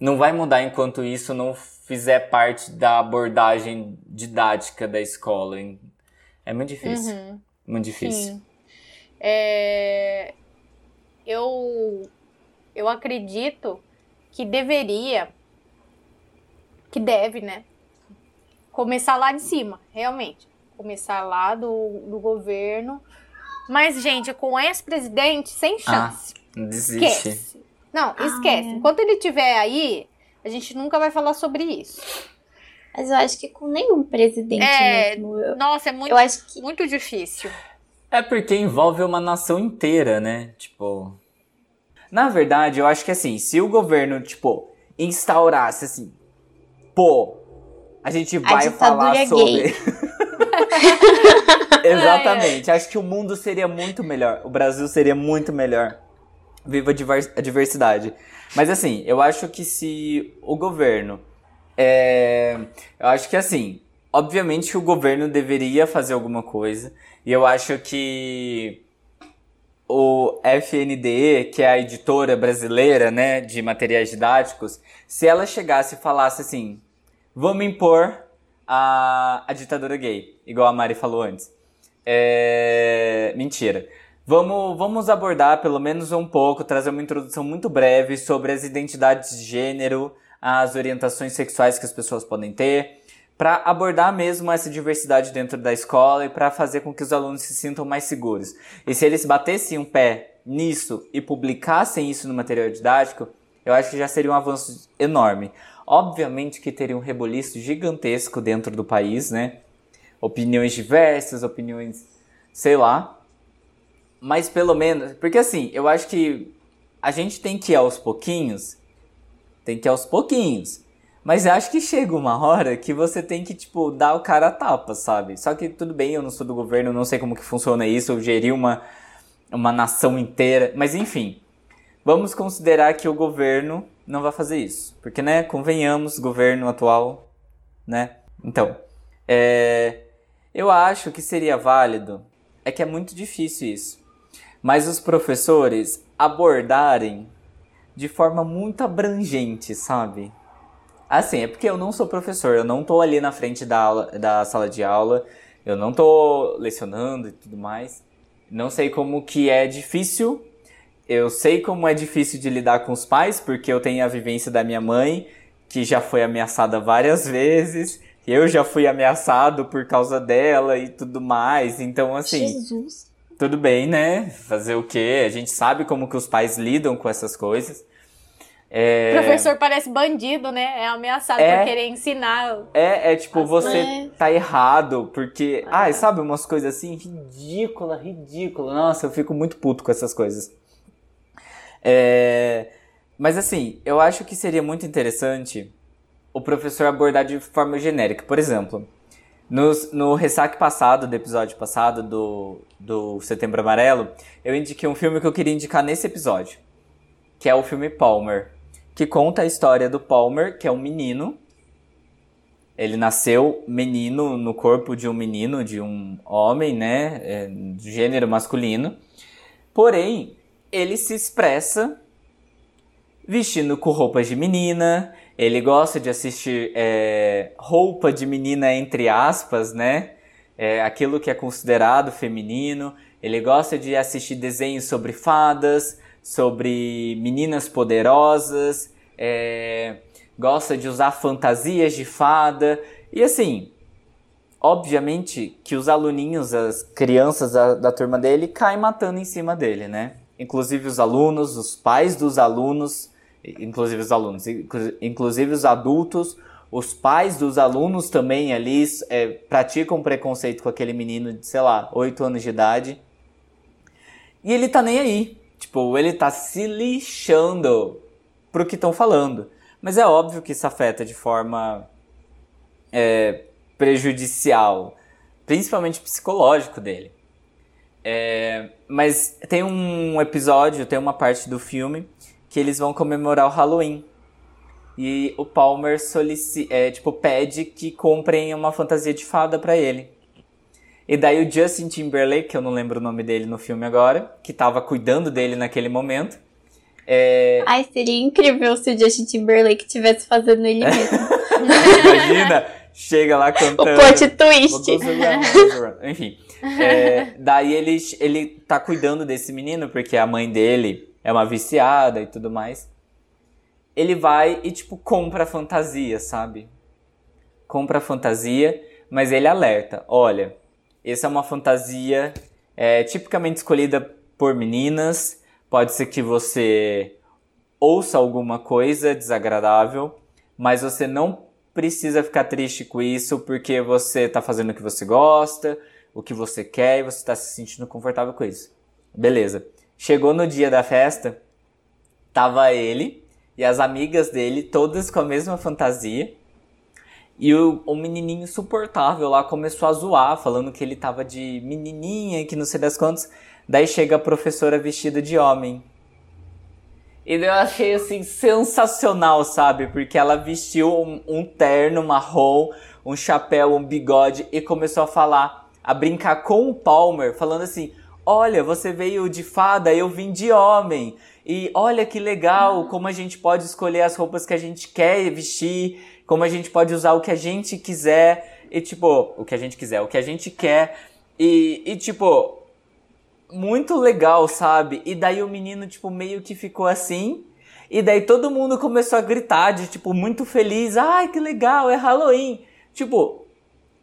não vai mudar enquanto isso não fizer parte da abordagem didática da escola. É muito difícil. Uhum. Muito difícil. Sim. É, eu, eu acredito que deveria, que deve, né? Começar lá de cima, realmente. Começar lá do, do governo. Mas, gente, com ex-presidente, sem ah, chance. Ah, desiste. Esquece. Não, ah, esquece. É. Enquanto ele estiver aí, a gente nunca vai falar sobre isso. Mas eu acho que com nenhum presidente é, mesmo. Eu, nossa, é muito, eu acho que... muito difícil. É porque envolve uma nação inteira, né? Tipo. Na verdade, eu acho que assim, se o governo, tipo, instaurasse assim, pô, a gente vai a falar é sobre. Exatamente. Acho que o mundo seria muito melhor. O Brasil seria muito melhor. Viva a diversidade. Mas assim, eu acho que se o governo é, eu acho que assim, obviamente que o governo deveria fazer alguma coisa. E eu acho que o FNDE, que é a editora brasileira, né, de materiais didáticos, se ela chegasse e falasse assim, vamos impor a, a ditadura gay, igual a Mari falou antes. É, mentira. Vamos, vamos abordar pelo menos um pouco, trazer uma introdução muito breve sobre as identidades de gênero, as orientações sexuais que as pessoas podem ter, para abordar mesmo essa diversidade dentro da escola e para fazer com que os alunos se sintam mais seguros. E se eles batessem um pé nisso e publicassem isso no material didático, eu acho que já seria um avanço enorme. Obviamente que teria um reboliço gigantesco dentro do país, né? Opiniões diversas, opiniões, sei lá. Mas pelo menos, porque assim, eu acho que a gente tem que ir aos pouquinhos tem que ir aos pouquinhos. Mas eu acho que chega uma hora que você tem que, tipo, dar o cara a tapa, sabe? Só que tudo bem, eu não sou do governo, não sei como que funciona isso, eu geri uma, uma nação inteira. Mas enfim, vamos considerar que o governo não vai fazer isso. Porque, né, convenhamos, governo atual, né? Então, é, eu acho que seria válido, é que é muito difícil isso, mas os professores abordarem de forma muito abrangente, sabe? Assim, é porque eu não sou professor, eu não tô ali na frente da, aula, da sala de aula, eu não tô lecionando e tudo mais. Não sei como que é difícil. Eu sei como é difícil de lidar com os pais, porque eu tenho a vivência da minha mãe, que já foi ameaçada várias vezes. Eu já fui ameaçado por causa dela e tudo mais. Então, assim. Jesus. Tudo bem, né? Fazer o quê? A gente sabe como que os pais lidam com essas coisas. É... O professor parece bandido, né? É ameaçado é... por querer ensinar. É, é tipo, você é. tá errado, porque. Ah. Ai, sabe, umas coisas assim, ridícula, ridícula. Nossa, eu fico muito puto com essas coisas. É... Mas assim, eu acho que seria muito interessante o professor abordar de forma genérica. Por exemplo, no, no ressaque passado, do episódio passado, do, do Setembro Amarelo, eu indiquei um filme que eu queria indicar nesse episódio, que é o filme Palmer, que conta a história do Palmer, que é um menino. Ele nasceu menino no corpo de um menino, de um homem, né, é, de gênero masculino. Porém, ele se expressa vestindo com roupas de menina, ele gosta de assistir é, roupa de menina, entre aspas, né? É, aquilo que é considerado feminino. Ele gosta de assistir desenhos sobre fadas, sobre meninas poderosas, é, gosta de usar fantasias de fada. E assim, obviamente que os aluninhos, as crianças da, da turma dele, caem matando em cima dele, né? Inclusive os alunos, os pais dos alunos inclusive os alunos, inclusive os adultos, os pais dos alunos também ali é, praticam preconceito com aquele menino de, sei lá, 8 anos de idade. E ele tá nem aí. Tipo, ele tá se lixando pro que estão falando. Mas é óbvio que isso afeta de forma é, prejudicial, principalmente psicológico dele. É, mas tem um episódio, tem uma parte do filme que eles vão comemorar o Halloween. E o Palmer solici é, tipo, pede que comprem uma fantasia de fada para ele. E daí o Justin Timberlake, que eu não lembro o nome dele no filme agora, que tava cuidando dele naquele momento. É... Ai, seria incrível se o Justin Timberlake estivesse fazendo ele mesmo. Imagina, chega lá cantando. O plot twist. Enfim. É, daí ele, ele tá cuidando desse menino, porque a mãe dele é uma viciada e tudo mais. Ele vai e, tipo, compra fantasia, sabe? Compra fantasia, mas ele alerta: olha, essa é uma fantasia é, tipicamente escolhida por meninas. Pode ser que você ouça alguma coisa desagradável, mas você não precisa ficar triste com isso porque você tá fazendo o que você gosta, o que você quer e você está se sentindo confortável com isso. Beleza. Chegou no dia da festa, tava ele e as amigas dele, todas com a mesma fantasia. E o, o menininho suportável lá começou a zoar, falando que ele tava de menininha, que não sei das quantas. Daí chega a professora vestida de homem. E eu achei assim sensacional, sabe? Porque ela vestiu um, um terno marrom, um chapéu, um bigode e começou a falar, a brincar com o Palmer, falando assim: Olha, você veio de fada, eu vim de homem. E olha que legal como a gente pode escolher as roupas que a gente quer vestir, como a gente pode usar o que a gente quiser. E tipo, o que a gente quiser, o que a gente quer. E, e tipo, muito legal, sabe? E daí o menino, tipo, meio que ficou assim. E daí todo mundo começou a gritar, de tipo, muito feliz. Ai, que legal, é Halloween. Tipo,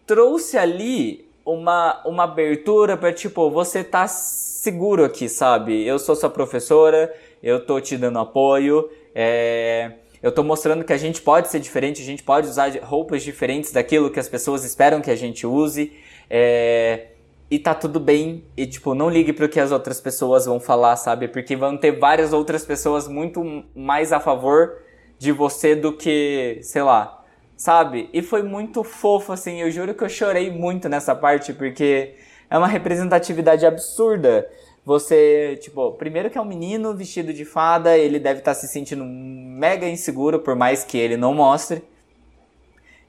trouxe ali uma, uma abertura para tipo, você tá seguro aqui, sabe? Eu sou sua professora, eu tô te dando apoio, é, eu tô mostrando que a gente pode ser diferente, a gente pode usar roupas diferentes daquilo que as pessoas esperam que a gente use, é, e tá tudo bem, e tipo, não ligue pro que as outras pessoas vão falar, sabe? Porque vão ter várias outras pessoas muito mais a favor de você do que, sei lá, sabe? E foi muito fofo, assim, eu juro que eu chorei muito nessa parte, porque é uma representatividade absurda você, tipo, primeiro que é um menino vestido de fada, ele deve estar tá se sentindo mega inseguro, por mais que ele não mostre.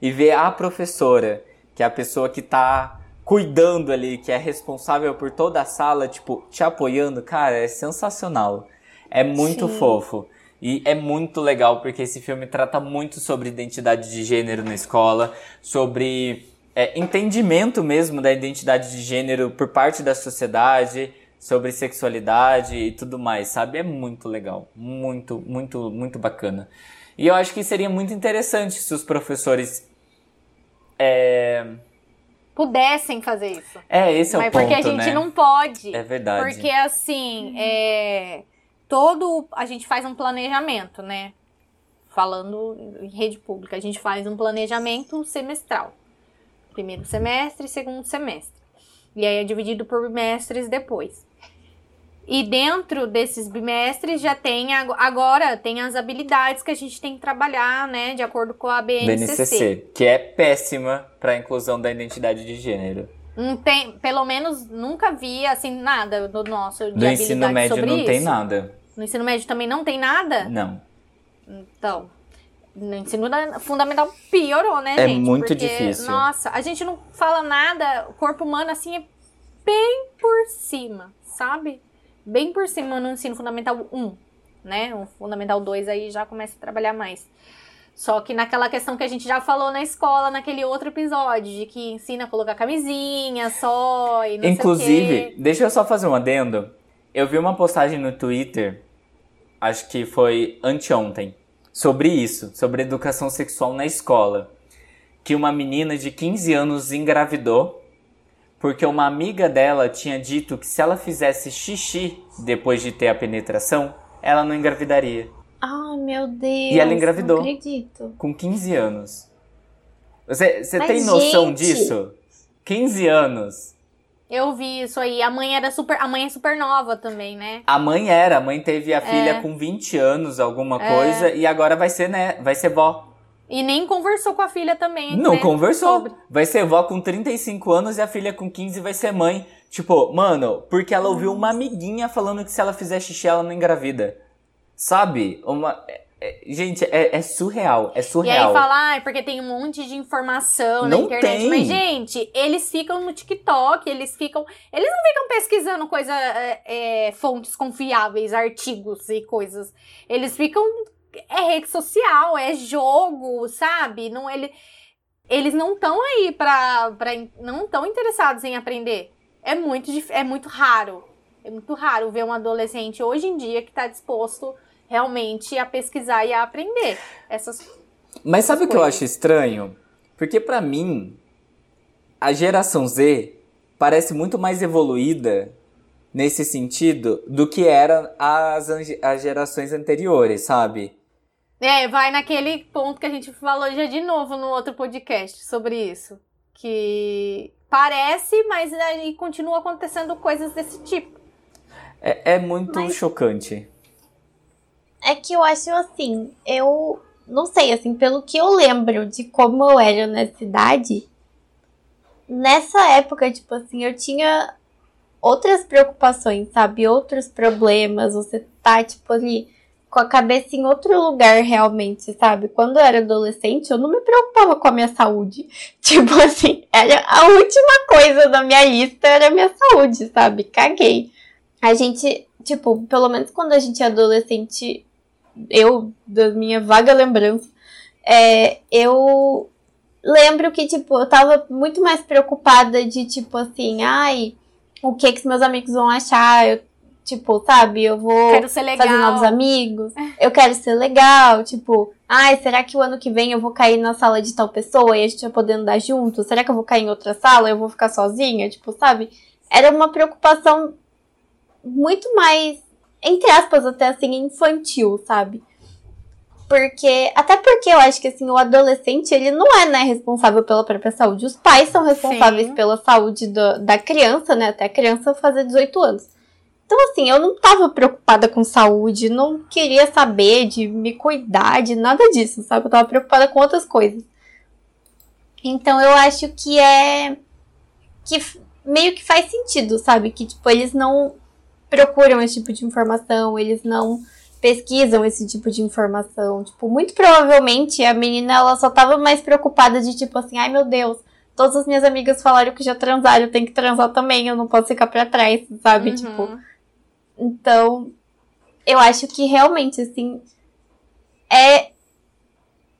E ver a professora, que é a pessoa que tá cuidando ali, que é responsável por toda a sala, tipo, te apoiando, cara, é sensacional. É muito Sim. fofo. E é muito legal porque esse filme trata muito sobre identidade de gênero na escola, sobre é, entendimento mesmo da identidade de gênero por parte da sociedade, sobre sexualidade e tudo mais, sabe? É muito legal. Muito, muito, muito bacana. E eu acho que seria muito interessante se os professores. É... Pudessem fazer isso. É, esse é Mas o ponto, porque a gente né? não pode. É verdade. Porque assim, é todo a gente faz um planejamento, né? Falando em rede pública, a gente faz um planejamento semestral. Primeiro semestre e segundo semestre. E aí é dividido por bimestres depois. E dentro desses bimestres já tem agora tem as habilidades que a gente tem que trabalhar, né, de acordo com a BNCC, BNCC que é péssima para a inclusão da identidade de gênero. Não tem, pelo menos nunca vi assim nada do nosso de no ensino médio não isso. tem nada. No ensino médio também não tem nada? Não. Então, no ensino fundamental piorou, né, é gente? É muito Porque, difícil. Nossa, a gente não fala nada, o corpo humano assim é bem por cima, sabe? Bem por cima no ensino fundamental 1, né? O fundamental 2 aí já começa a trabalhar mais. Só que naquela questão que a gente já falou na escola, naquele outro episódio, de que ensina a colocar camisinha só e não Inclusive, sei o quê. deixa eu só fazer um adendo. Eu vi uma postagem no Twitter, acho que foi anteontem, sobre isso, sobre educação sexual na escola. Que uma menina de 15 anos engravidou porque uma amiga dela tinha dito que se ela fizesse xixi depois de ter a penetração, ela não engravidaria. Ai, meu Deus. E ela engravidou. Não acredito. Com 15 anos. Você, você tem noção gente... disso? 15 anos. Eu vi isso aí. A mãe era super. A mãe é super nova também, né? A mãe era. A mãe teve a filha é. com 20 anos, alguma é. coisa, e agora vai ser, né? Vai ser vó. E nem conversou com a filha também. Não né? conversou. Sobre. Vai ser vó com 35 anos e a filha com 15 vai ser mãe. Tipo, mano, porque ela ouviu uma amiguinha falando que se ela fizer xixi ela não engravida. Sabe? Uma. É, gente, é, é, surreal, é surreal. E aí fala, ah, porque tem um monte de informação não na internet. Tem. Mas, gente, eles ficam no TikTok, eles ficam. Eles não ficam pesquisando coisa, é, é, fontes confiáveis, artigos e coisas. Eles ficam. É rede social, é jogo, sabe? Não, ele, eles não estão aí pra, pra. não estão interessados em aprender. É muito, é muito raro. É muito raro ver um adolescente hoje em dia que está disposto realmente a pesquisar e a aprender essas Mas sabe o que eu acho estranho? Porque para mim, a geração Z parece muito mais evoluída nesse sentido do que eram as, as gerações anteriores, sabe? É, vai naquele ponto que a gente falou já de novo no outro podcast sobre isso. Que parece, mas aí continua acontecendo coisas desse tipo. É, é muito mas... chocante. É que eu acho assim, eu não sei, assim, pelo que eu lembro de como eu era na cidade, nessa época, tipo assim, eu tinha outras preocupações, sabe? Outros problemas, você tá, tipo, ali com a cabeça em outro lugar realmente, sabe? Quando eu era adolescente, eu não me preocupava com a minha saúde. Tipo assim, era a última coisa da minha lista era a minha saúde, sabe? Caguei. A gente, tipo, pelo menos quando a gente é adolescente, eu, da minha vaga lembrança, é, eu lembro que, tipo, eu tava muito mais preocupada de, tipo, assim, ai, o que que os meus amigos vão achar, eu, tipo, sabe, eu vou fazer novos amigos, eu quero ser legal, tipo, ai, será que o ano que vem eu vou cair na sala de tal pessoa e a gente vai poder andar junto? Será que eu vou cair em outra sala eu vou ficar sozinha? Tipo, sabe? Era uma preocupação muito mais entre aspas, até assim, infantil, sabe? Porque, até porque eu acho que assim, o adolescente, ele não é, né, responsável pela própria saúde. Os pais são responsáveis Sim. pela saúde do, da criança, né, até a criança fazer 18 anos. Então, assim, eu não tava preocupada com saúde, não queria saber de me cuidar, de nada disso, sabe? Eu tava preocupada com outras coisas. Então, eu acho que é. que meio que faz sentido, sabe? Que, tipo, eles não procuram esse tipo de informação, eles não pesquisam esse tipo de informação. Tipo, muito provavelmente a menina ela só tava mais preocupada de tipo assim, ai meu Deus, todas as minhas amigas falaram que já transaram, eu tenho que transar também, eu não posso ficar para trás, sabe? Uhum. Tipo, então eu acho que realmente assim é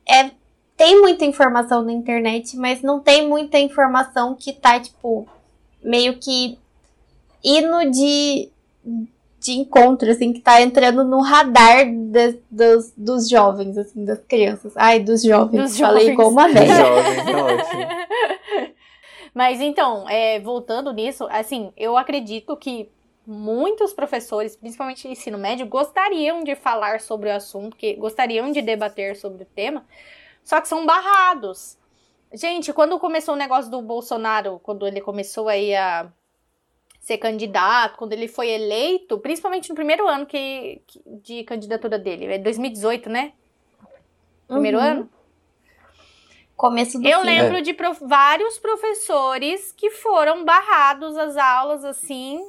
é tem muita informação na internet, mas não tem muita informação que tá tipo meio que indo de de encontro, assim, que tá entrando no radar de, dos, dos jovens, assim, das crianças. Ai, dos jovens. Dos Falei jovens. igual uma Dos velha. jovens, ótimo. Mas então, é, voltando nisso, assim, eu acredito que muitos professores, principalmente de ensino médio, gostariam de falar sobre o assunto, que gostariam de debater sobre o tema, só que são barrados. Gente, quando começou o negócio do Bolsonaro, quando ele começou aí a ser candidato, quando ele foi eleito, principalmente no primeiro ano que, que- de candidatura dele, é 2018, né? Primeiro Uhum. ano? Começo do Eu fim. lembro de prof- vários professores que foram barrados às aulas, assim,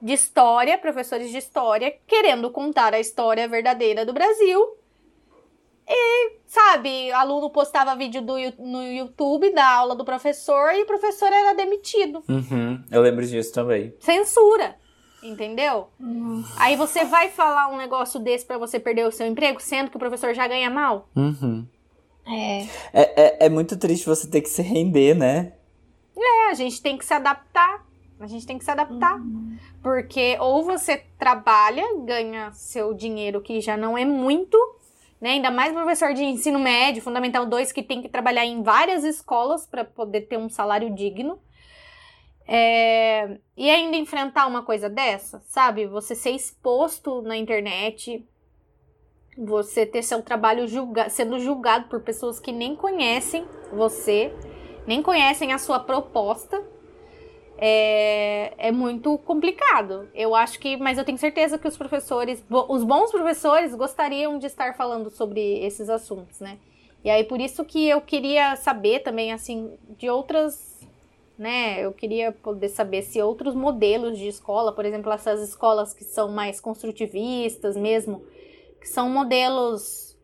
de história, professores de história, querendo contar a história verdadeira do Brasil. E, sabe, aluno postava vídeo do, no YouTube da aula do professor e o professor era demitido. Uhum, eu lembro disso também. Censura. Entendeu? Hum. Aí você vai falar um negócio desse pra você perder o seu emprego, sendo que o professor já ganha mal? Uhum. É. É, é, é muito triste você ter que se render, né? É, a gente tem que se adaptar. A gente tem que se adaptar. Porque ou você trabalha, ganha seu dinheiro que já não é muito, né? Ainda mais professor de ensino médio, fundamental 2, que tem que trabalhar em várias escolas para poder ter um salário digno. É, E ainda enfrentar uma coisa dessa, sabe? Você ser exposto na internet, você ter seu trabalho julga sendo julgado por pessoas que nem conhecem você, nem conhecem a sua proposta é, é muito complicado. Eu acho que, mas eu tenho certeza que os professores, os bons professores, gostariam de estar falando sobre esses assuntos, né? E aí por isso que eu queria saber também, assim, de outras, né? Eu queria poder saber se outros modelos de escola, por exemplo, essas escolas que são mais construtivistas mesmo, que são modelos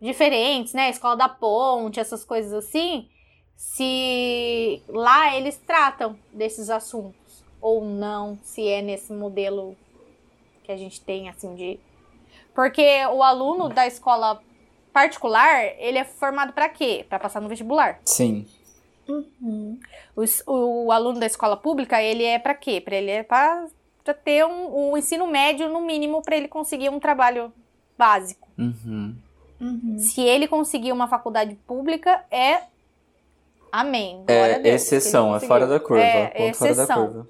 diferentes, né? Escola da Ponte, essas coisas assim se lá eles tratam desses assuntos ou não, se é nesse modelo que a gente tem assim de porque o aluno da escola particular, ele é formado para quê? Para passar no vestibular. Sim. Uhum. O, o aluno da escola pública, ele é para quê? Para ele é para ter um, um ensino médio no mínimo para ele conseguir um trabalho básico. Uhum. Uhum. Se ele conseguir uma faculdade pública, é amém. Glória a É Deus, exceção, é fora da curva. É, ponto é fora da curva.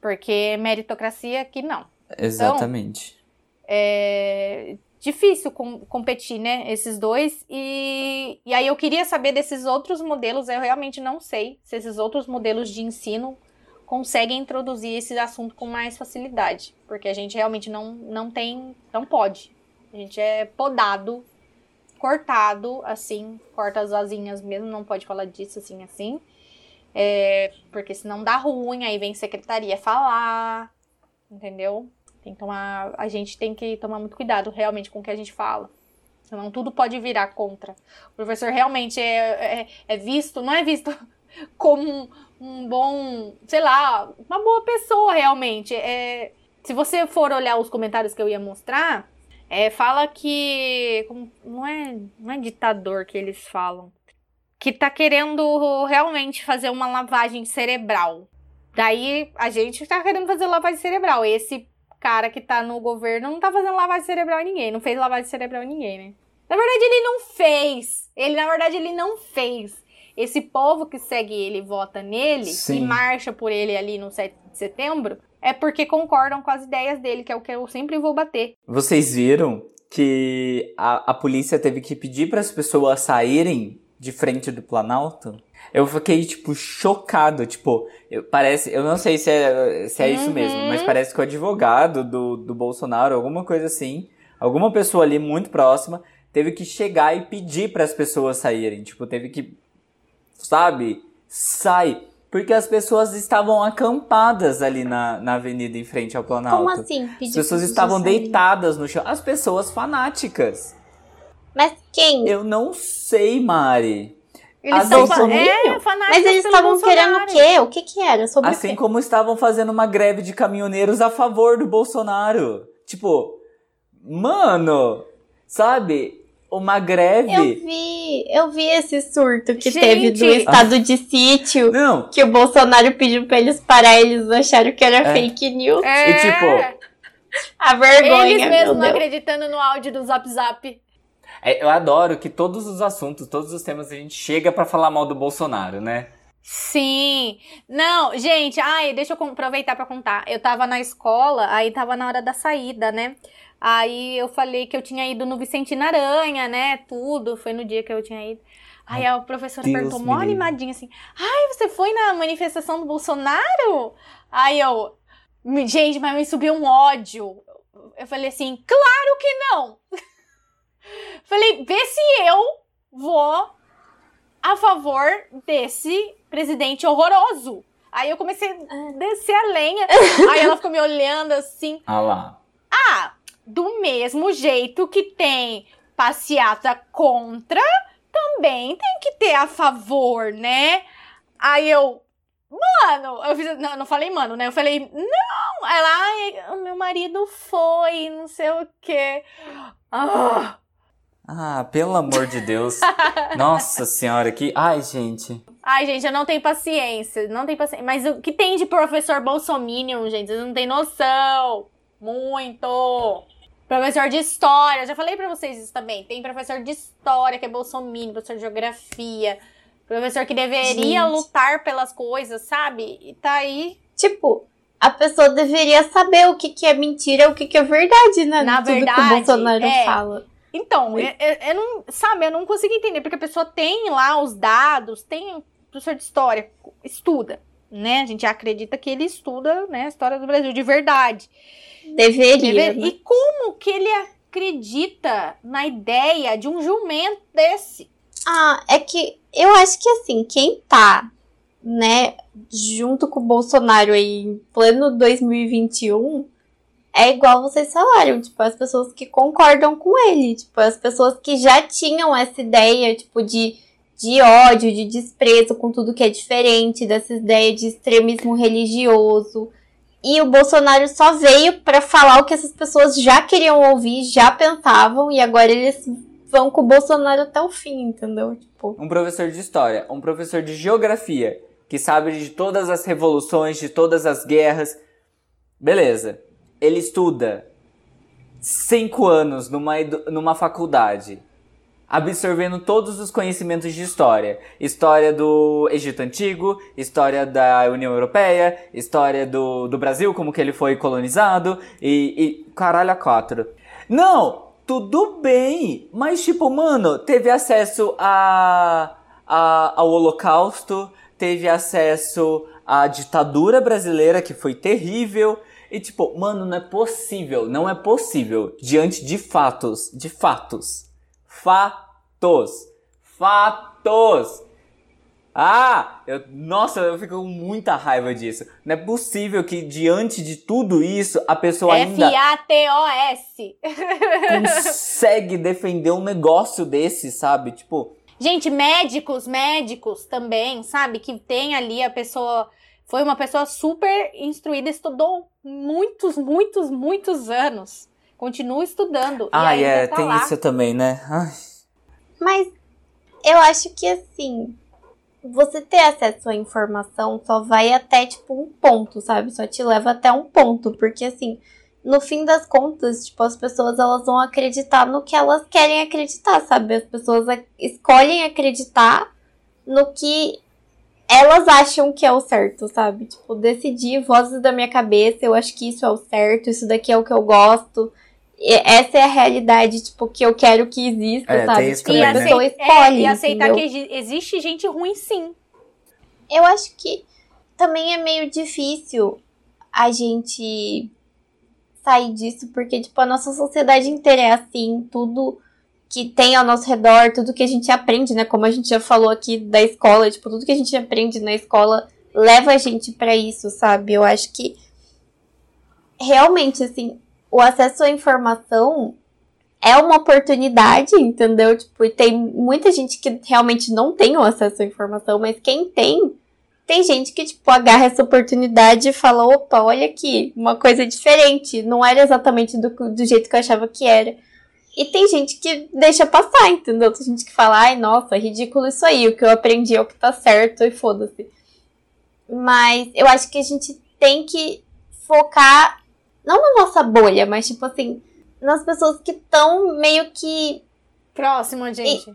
Porque meritocracia aqui não. Exatamente. É difícil com- competir, né? Esses dois. E, e aí eu queria saber desses outros modelos. Eu realmente não sei se esses outros modelos de ensino conseguem introduzir esse assunto com mais facilidade. Porque a gente realmente não, não tem. Não pode. A gente é podado, cortado, assim, corta as asinhas mesmo, não pode falar disso assim, assim. É, porque senão dá ruim, aí vem secretaria falar, entendeu? Tem que tomar, a gente tem que tomar muito cuidado realmente com o que a gente fala. Senão tudo pode virar contra. O professor realmente é, é, é visto, não é visto como um, um bom, sei lá, uma boa pessoa realmente. É, se você for olhar os comentários que eu ia mostrar, é, fala que. Não é, não é ditador que eles falam. Que tá querendo realmente fazer uma lavagem cerebral. Daí a gente tá querendo fazer lavagem cerebral. Esse cara que tá no governo não tá fazendo lavagem cerebral em ninguém. Não fez lavagem cerebral em ninguém, né? Na verdade, ele não fez. Ele, na verdade, ele não fez. Esse povo que segue ele, vota nele Sim. e marcha por ele ali no 7 de setembro, é porque concordam com as ideias dele, que é o que eu sempre vou bater. Vocês viram que a, a polícia teve que pedir para as pessoas saírem de frente do Planalto? Eu fiquei, tipo, chocado. Tipo, eu, parece. Eu não sei se é, se é isso Uhum. mesmo, mas parece que o advogado do, do Bolsonaro, alguma coisa assim, alguma pessoa ali muito próxima, teve que chegar e pedir para as pessoas saírem. Tipo, teve que. Sabe? Sai. Porque as pessoas estavam acampadas ali na, na avenida em frente ao Planalto. Como assim? As Pedir pessoas estavam deitadas no chão. As pessoas fanáticas. Mas quem? Eu não sei, Mari. Eles Assim são fa- é, fanáticos Mas eles estavam querendo o quê? O que que era? Sobre o Assim quê? como estavam fazendo uma greve de caminhoneiros a favor do Bolsonaro. Tipo, mano, sabe? Uma greve. Eu vi, eu vi esse surto que Gente! teve do estado de sítio. Não, Que o Bolsonaro pediu pra eles parar, eles acharam que era É. fake news. É, E, tipo, A vergonha, eles mesmos meu não Deus. acreditando no áudio do Zap Zap. é, eu adoro que todos os assuntos, todos os temas a gente chega pra falar mal do Bolsonaro, né? Sim. Não, gente, ai, deixa eu com- aproveitar pra contar. Eu tava na escola, aí tava na hora da saída, né? Aí eu falei que eu tinha ido no Vicentina Aranha, né? Tudo. Foi no dia que eu tinha ido. Aí a professora Deus perguntou, mó animadinha assim: Ai, você foi na manifestação do Bolsonaro? Aí eu, "Me- gente, mas me subiu um ódio. Eu falei assim: claro que não! falei, vê se eu vou a favor desse presidente horroroso. Aí eu comecei a descer a lenha. Aí ela ficou me olhando assim. Ah lá. Ah, do mesmo jeito que tem passeata contra, também tem que ter a favor, né? Aí eu, mano, eu fiz, não, não falei mano, né? Eu falei, não, ela, o meu marido foi, não sei o quê. Ah, Ah, pelo amor de Deus. Nossa senhora, que. Ai, gente. Ai, gente, eu não tenho paciência, não tenho paciência. Mas o que tem de professor bolsominion, gente, vocês não têm noção. Muito. Professor de história, já falei pra vocês isso também. Tem professor de história que é bolsominion, professor de geografia, professor que deveria Gente. lutar pelas coisas, sabe? E tá aí. Tipo, a pessoa deveria saber o que, que é mentira e o que, que é verdade, né? Na tudo que verdade, o Bolsonaro é. fala. Então, eu, eu- eu não, sabe, eu não consigo entender, porque a pessoa tem lá os dados, tem professor de história, estuda, né? A gente acredita que ele estuda, né, a história do Brasil de verdade. Deveria. Deve- né? E como que ele acredita na ideia de um jumento desse? Ah, é que eu acho que assim, quem tá, né, junto com o Bolsonaro aí em pleno 2021, é igual vocês falaram, tipo, as pessoas que concordam com ele, tipo, as pessoas que já tinham essa ideia, tipo, de, de ódio, de desprezo com tudo que é diferente, dessa ideia de extremismo religioso. E o Bolsonaro só veio pra falar o que essas pessoas já queriam ouvir, já pensavam, e agora eles vão com o Bolsonaro até o fim, entendeu? Tipo, Um professor de história, um professor de geografia, que sabe de todas as revoluções, de todas as guerras. Beleza. Ele estuda cinco anos numa, numa faculdade, absorvendo todos os conhecimentos de história. História do Egito Antigo, história da União Europeia, história do, do Brasil, como que ele foi colonizado, e, e caralho a quatro. Não, tudo bem, mas tipo, mano, teve acesso a, a, ao Holocausto, teve acesso à ditadura brasileira, que foi terrível. E tipo, mano, não é possível, não é possível, diante de fatos, de fatos. Fatos. Fatos. Ah, eu, nossa, eu fico com muita raiva disso. Não é possível que diante de tudo isso a pessoa ainda F-A-T-O-S. consegue defender um negócio desse, sabe? Tipo, Gente, médicos, médicos também, sabe? Que tem ali a pessoa. Foi uma pessoa super instruída, estudou muitos, muitos, muitos anos. Continua estudando. ah, e ainda é, tá tem lá. isso também, né? Ai. mas eu acho que assim, você ter acesso à informação só vai até tipo um ponto, sabe? Só te leva até um ponto, porque assim, no fim das contas, tipo, as pessoas elas vão acreditar no que elas querem acreditar, sabe? As pessoas escolhem acreditar no que elas acham que é o certo, sabe? Tipo, decidir vozes da minha cabeça, eu acho que isso é o certo, isso daqui é o que eu gosto. E essa é a realidade, tipo, que eu quero que exista, É, sabe? tem isso Tipo, também, a né? pessoa É, escolhe, e aceitar entendeu? que exi- existe gente ruim, sim. Eu acho que também é meio difícil a gente sair disso, porque, tipo, a nossa sociedade inteira é assim, tudo que tem ao nosso redor, tudo que a gente aprende, né? Como a gente já falou aqui da escola, tipo, tudo que a gente aprende na escola leva a gente para isso, sabe? Eu acho que realmente, assim, o acesso à informação é uma oportunidade, entendeu? Tipo, tem muita gente que realmente não tem o acesso à informação, mas quem tem, tem gente que, tipo, agarra essa oportunidade e fala, opa, olha aqui, uma coisa diferente. Não era exatamente do, do jeito que eu achava que era. E tem gente que deixa passar, entendeu? Tem gente que fala, ai, nossa, ridículo isso aí, o que eu aprendi é o que tá certo e foda-se. Mas eu acho que a gente tem que focar, não na nossa bolha, mas tipo assim, nas pessoas que estão meio que. Próximo a gente. E...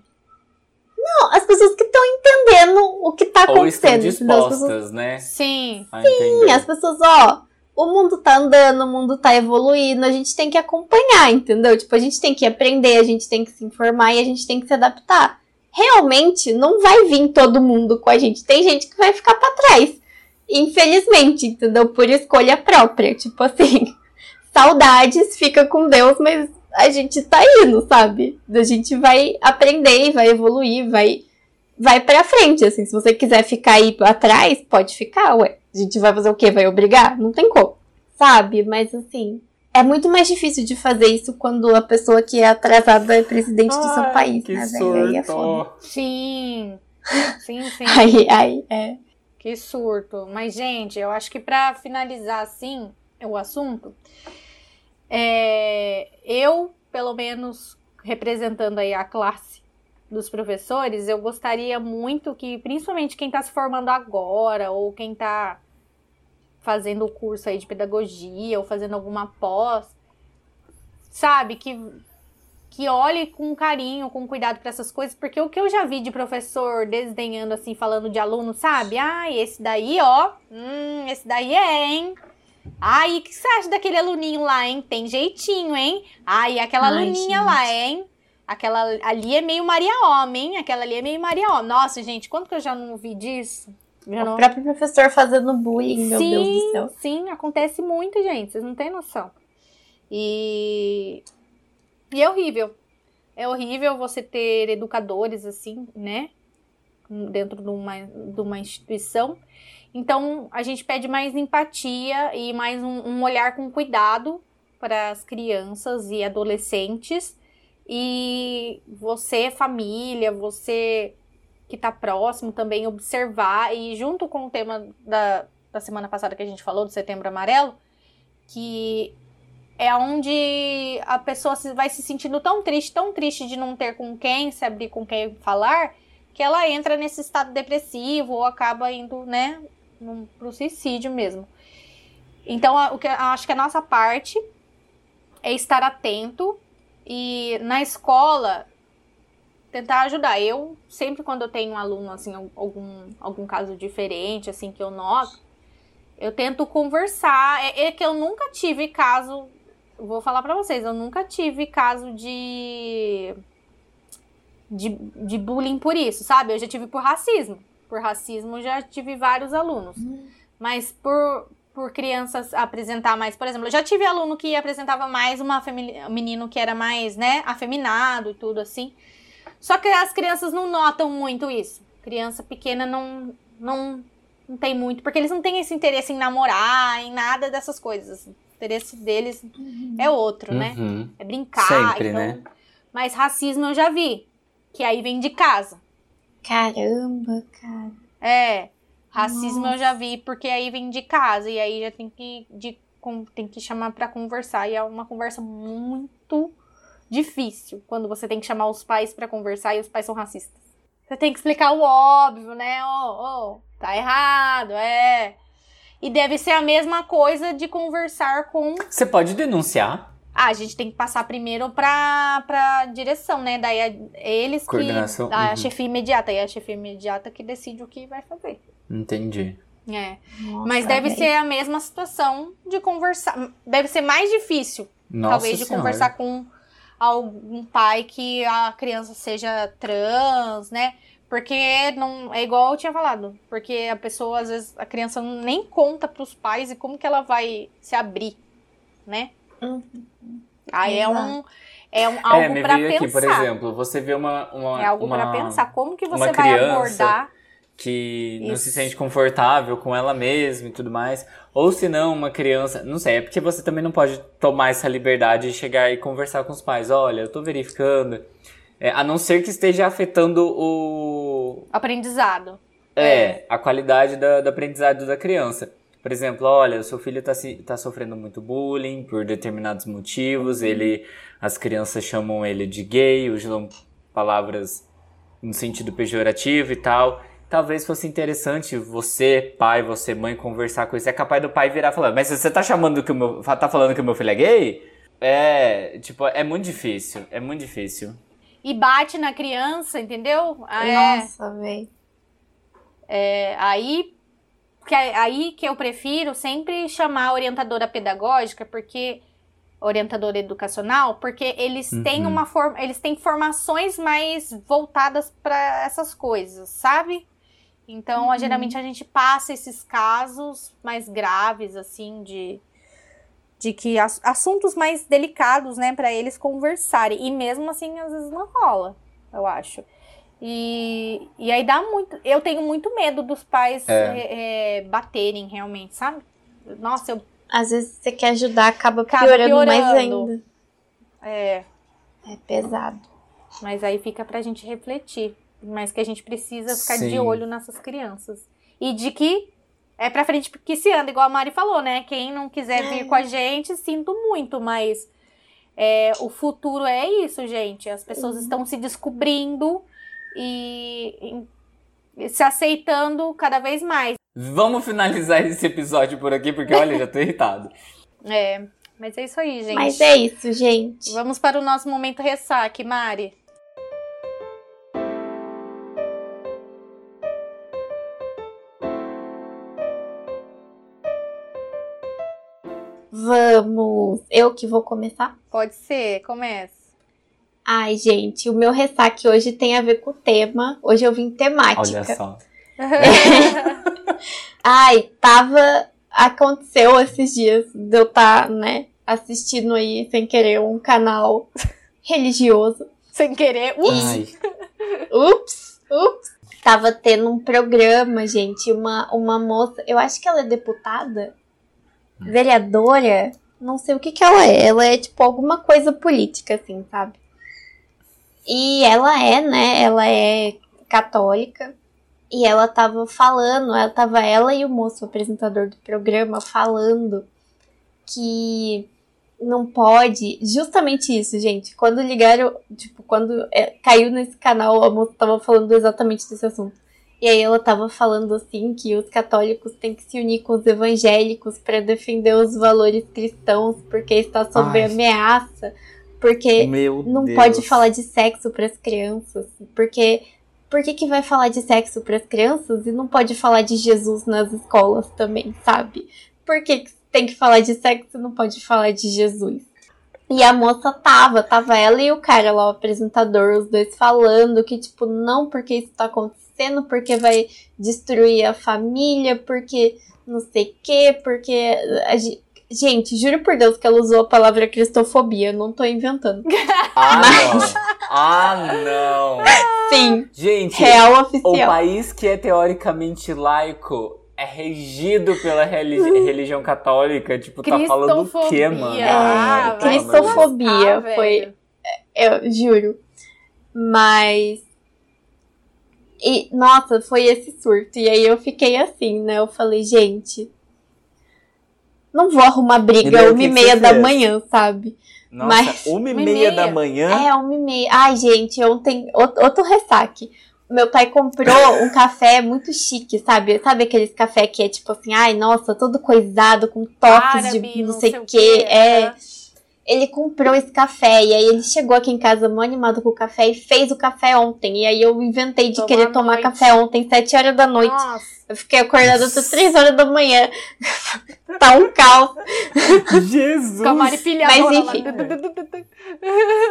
Não, as pessoas que estão entendendo o que tá Ou acontecendo. Estão dispostas, pessoas... né? Sim. Sim, as pessoas, ó, o mundo tá andando, o mundo tá evoluindo, a gente tem que acompanhar, entendeu? Tipo, a gente tem que aprender, a gente tem que se informar e a gente tem que se adaptar. Realmente, não vai vir todo mundo com a gente. Tem gente que vai ficar para trás. Infelizmente, entendeu? Por escolha própria. Tipo assim saudades, fica com Deus, mas a gente tá indo, sabe? A gente vai aprender, vai evoluir, vai vai para frente, assim. Se você quiser ficar aí atrás, pode ficar, ué. A gente vai fazer o quê? Vai obrigar? Não tem como, sabe? Mas assim, é muito mais difícil de fazer isso quando a pessoa que é atrasada é presidente Ai, do seu país, que né, velho? Aí é foda. Sim. Sim, sim. aí, aí, é. Que surto. Mas, gente, eu acho que para finalizar assim o assunto, é, eu, pelo menos, representando aí a classe dos professores, eu gostaria muito que, principalmente quem está se formando agora, ou quem está fazendo o curso aí de pedagogia, ou fazendo alguma pós, sabe, que, que olhe com carinho, com cuidado para essas coisas, porque o que eu já vi de professor desdenhando assim, falando de aluno, sabe? Ah, esse daí, ó, hum, esse daí é, hein? Ai, o que você acha daquele aluninho lá, hein? Tem jeitinho, hein? Ai, aquela Ai, aluninha gente. lá, hein? Aquela ali é meio Maria Homem, hein? Aquela ali é meio Maria Homem. Nossa, gente, quanto que eu já não ouvi disso? O não... próprio professor fazendo bullying, meu sim, Deus do céu. Sim, acontece muito, gente. Vocês não têm noção. E... E é horrível. É horrível você ter educadores assim, né? Dentro de uma, de uma instituição então, a gente pede mais empatia e mais um, um olhar com cuidado para as crianças e adolescentes. E você, família, você que está próximo também observar. E junto com o tema da, da semana passada que a gente falou, do Setembro Amarelo, que é onde a pessoa vai se sentindo tão triste, tão triste de não ter com quem se abrir, com quem falar, que ela entra nesse estado depressivo ou acaba indo, né, para o suicídio mesmo. Então, o que acho que a nossa parte é estar atento e na escola tentar ajudar. Eu sempre quando eu tenho um aluno assim algum algum caso diferente assim que eu noto, eu tento conversar. É, é que eu nunca tive caso, vou falar para vocês, eu nunca tive caso de, de de bullying por isso, sabe? Eu já tive por racismo por racismo, já tive vários alunos. Hum. Mas por, por crianças apresentar mais, por exemplo, eu já tive aluno que apresentava mais uma um menino que era mais, né, afeminado e tudo assim. Só que as crianças não notam muito isso. Criança pequena não não não tem muito, porque eles não têm esse interesse em namorar, em nada dessas coisas. O interesse deles uhum. é outro, né? Uhum. É brincar. Sempre, então... né? Mas racismo eu já vi, que aí vem de casa. Caramba, cara. É. Racismo Nossa. eu já vi, porque aí vem de casa. E aí já tem que, de, com, tem que chamar para conversar. E é uma conversa muito difícil quando você tem que chamar os pais para conversar e os pais são racistas. Você tem que explicar o óbvio, né? Oh, oh, tá errado, é. E deve ser a mesma coisa de conversar com. Você pode denunciar? Ah, a gente tem que passar primeiro pra, pra direção, né? Daí é eles que. A uhum. chefia imediata. E é a chefia imediata que decide o que vai fazer. Entendi. É. Nossa, Mas deve ser a mesma situação de conversar. Deve ser mais difícil, Nossa talvez, de conversar com algum pai que a criança seja trans, né? Porque não é igual eu tinha falado, porque a pessoa às vezes a criança nem conta para os pais e como que ela vai se abrir, né? Uhum. Aí é um é um, algo é, para pensar. aqui, por exemplo, você vê uma, uma é algo para pensar como que você vai abordar que não se Isso. sente confortável com ela mesma e tudo mais. Ou se não, uma criança. Não sei, é porque você também não pode tomar essa liberdade de chegar e conversar com os pais. Olha, eu tô verificando. É, a não ser que esteja afetando o. Aprendizado. É, a qualidade da, do aprendizado da criança. Por exemplo, olha, o seu filho tá, se- tá sofrendo muito bullying por determinados motivos. Ele, as crianças chamam ele de gay, usam palavras no sentido pejorativo e tal. Talvez fosse interessante você, pai, você, mãe, conversar com isso. É capaz do pai virar e falar, mas você tá chamando que o meu. tá falando que o meu filho é gay? É, tipo, é muito difícil. É muito difícil. E bate na criança, entendeu? Ah, é. Nossa, velho. É, aí, que, é- aí que eu prefiro sempre chamar a orientadora pedagógica, porque orientadora educacional, porque eles têm Uhum. uma forma, eles têm formações mais voltadas para essas coisas, sabe? Então, Uhum. geralmente a gente passa esses casos mais graves assim de de que ass- assuntos mais delicados, né, para eles conversarem. E mesmo assim, às vezes não rola, eu acho. E, e aí dá muito. Eu tenho muito medo dos pais É. é, é, baterem realmente, sabe? Nossa, eu. Às vezes você quer ajudar, acaba Acaba piorando, mais piorando. ainda. É, É pesado. mas aí fica pra gente refletir. Mas que a gente precisa ficar de Sim. olho nessas crianças. E de que é pra frente que se anda, igual a Mari falou, né? Quem não quiser vir com a gente, sinto muito, mas é, o futuro é isso, gente. As pessoas estão se descobrindo e, e se aceitando cada vez mais. Vamos finalizar esse episódio por aqui, porque olha, já tô irritado. É, mas é isso aí, gente. Mas é isso, gente. Vamos para o nosso momento ressaque, Mari. Vamos. Eu que vou começar? Pode ser, comece. Ai, gente, o meu ressaque hoje tem a ver com o tema. Hoje eu vim temática. Olha só. Ai, tava. Aconteceu esses dias de eu estar, né, assistindo aí sem querer um canal religioso. Sem querer. Ai, Ups, ups. Tava tendo um programa, gente, uma, uma moça, eu acho que ela é deputada, vereadora, não sei o que que ela é. Ela é tipo alguma coisa política, assim, sabe? E ela é, né? Ela é católica. E ela tava falando, ela tava ela e o moço, o apresentador do programa, falando que não pode. Justamente isso, gente. Quando ligaram, tipo, quando é, caiu nesse canal, a moça tava falando exatamente desse assunto. E aí ela tava falando assim que os católicos têm que se unir com os evangélicos para defender os valores cristãos, porque está sob Ai. ameaça, porque meu não Deus. pode falar de sexo para as crianças, porque por que, que vai falar de sexo para as crianças e não pode falar de Jesus nas escolas também, sabe? Por que, que tem que falar de sexo e não pode falar de Jesus? E a moça tava, tava ela e o cara lá, o apresentador, os dois falando que, tipo, não porque isso tá acontecendo, porque vai destruir a família, porque não sei o quê, porque. Gente, juro por Deus que ela usou a palavra cristofobia, não tô inventando. Ah, não. Ah, não. Sim, Gente, real o oficial. país que é teoricamente laico é regido pela religi- religião católica. Tipo, tá falando o quê, mano? É, Ah, cristofobia foi-. Eu juro. Mas. E, nossa, foi esse surto. E aí eu fiquei assim, né? Eu falei, gente. Não vou arrumar briga daí, uma e meia da fez? manhã, sabe? Nossa, Mas- uma e Uma e meia da meia. manhã. É, uma e meia. Ai, gente, ontem. Outro, outro ressaque. Meu pai comprou um café muito chique, sabe? Sabe aqueles café que é tipo assim, ai, nossa, todo coisado, com toques Árabe, de não sei o quê. É. né? Ele comprou esse café e aí ele chegou aqui em casa mó animado com o café e fez o café ontem. E aí eu inventei de Tomar querer tomar noite. café ontem, sete horas da noite. Nossa. Eu fiquei acordada até três horas da manhã. tá um caos. Jesus! Com a Mari Mas enfim.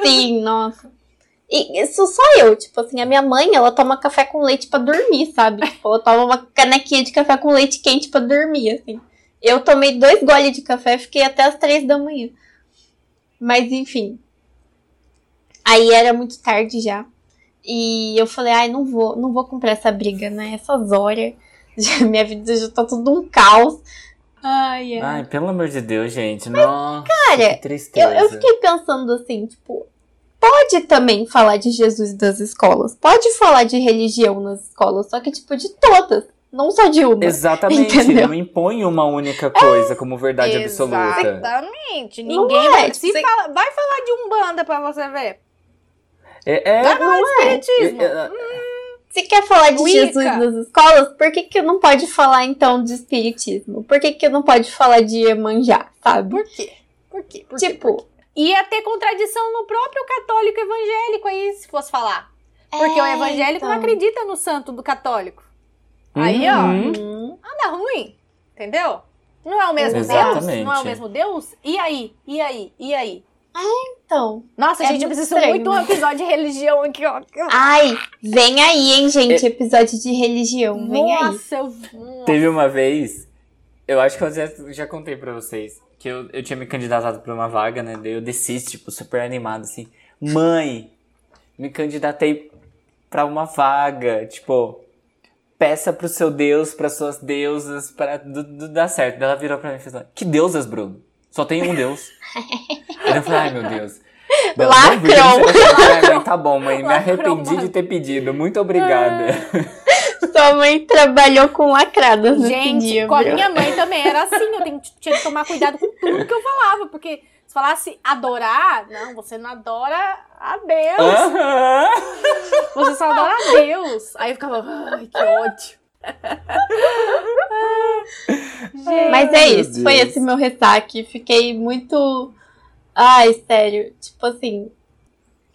Sim, nossa. E isso só eu, tipo assim, a minha mãe, ela toma café com leite pra dormir, sabe? Tipo, ela toma uma canequinha de café com leite quente pra dormir, assim. Eu tomei dois goles de café, fiquei até as três da manhã. Mas enfim. Aí era muito tarde já. E eu falei, ai, não vou, não vou comprar essa briga, né? Essas horas. Minha vida já tá tudo um caos. Ai, ai. Ai, pelo amor de Deus, gente. Nossa, cara, que tristeza. Eu, eu fiquei pensando assim, tipo, pode também falar de Jesus das escolas. Pode falar de religião nas escolas, só que, tipo, de todas. Não só de uma. Exatamente, Entendeu? não impõe uma única coisa como verdade absoluta. Exatamente. Não Ninguém é, vai, se fala- vai falar de umbanda pra você ver. É, é, Vai falar de não é. espiritismo. é, Se quer falar de Wicca. Jesus nas escolas, por que, que não pode falar então de espiritismo? Por que, que não pode falar de Iemanjá, sabe? Por quê? Por quê? Por quê? tipo, Ia ter contradição no próprio católico evangélico aí, se fosse falar. Porque o É, evangélico não então. acredita no santo do católico. Aí, ó, Uhum. hum, nada ruim. Entendeu? Não é o mesmo Deus? Exatamente. Não é o mesmo Deus? E aí? E aí? E aí? então. Nossa, É gente, eu muito preciso estranho, muito um né? episódio de religião aqui, ó. Ai, vem aí, hein, gente, episódio de religião, vem aí. Nossa, eu... Nossa. Teve uma vez, eu acho que eu já, já contei pra vocês, que eu, eu tinha me candidatado pra uma vaga, né? Daí eu desci, tipo, super animado, assim. Mãe, me candidatei pra uma vaga, tipo, peça pro seu Deus, pras suas deusas, du- dar certo. Daí ela virou pra mim e fez assim, que deusas, Bruno? Só tem um Deus. Aí eu falei, ai meu Deus. "Não, falar, "Ai, mãe, Tá bom, mãe, me arrependi mano. de ter pedido. Muito obrigada. Sua mãe trabalhou com lacradas Gente, dia, com a minha mãe também era assim. Eu tinha que tomar cuidado com tudo que eu falava. Porque falasse adorar, não, você não adora a Deus. Você só adora a Deus. Aí eu ficava, ai, que ódio. Gente, Mas é isso, foi esse meu ressaque. Fiquei muito. Ai, sério. Tipo assim.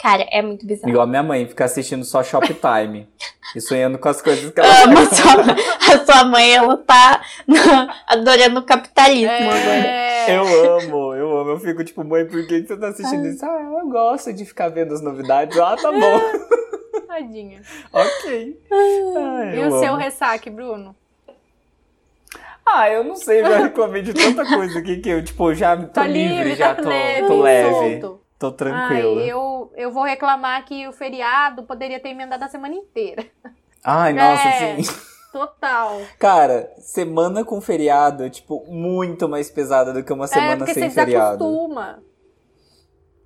Cara, é muito bizarro. Igual a minha mãe, fica assistindo só Shoptime. e sonhando com as coisas que ela Amo a sua, a sua mãe, ela tá adorando o capitalismo agora. é... Eu amo, amo. Eu fico tipo, mãe, por que você tá assistindo isso? Ah, eu gosto de ficar vendo as novidades. Ah, tá bom. Tadinha. ok. Ah, E eu o seu amo. ressaque, Bruno? Ah, eu não sei, já reclamei de tanta coisa aqui que eu, tipo, já tô Tá livre, livre, já tá tô, leve, tô leve. Tô tranquilo. Ai, eu, eu vou reclamar que o feriado poderia ter emendado a semana inteira. Ai, nossa, É. sim. Total. Cara, semana com feriado é, tipo, muito mais pesada do que uma é, semana porque sem você feriado. desacostuma.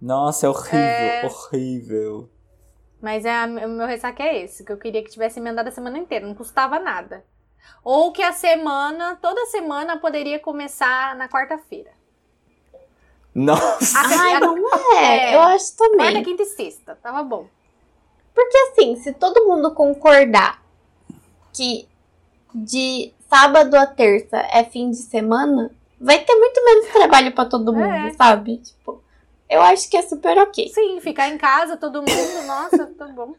Nossa, é horrível, É. horrível. Mas é, a- o meu ressaque é esse, que eu queria que tivesse emendado a semana inteira, não custava nada. Ou que a semana, toda semana, poderia começar na quarta-feira. Nossa. Ai, não é. É. Eu acho Quarta, também. quinta e sexta, tava bom. Porque assim, se todo mundo concordar que de sábado a terça é fim de semana, vai ter muito menos trabalho pra todo mundo, É. sabe? Tipo, eu acho que é super ok. Sim, ficar em casa, todo mundo, nossa, tá bom.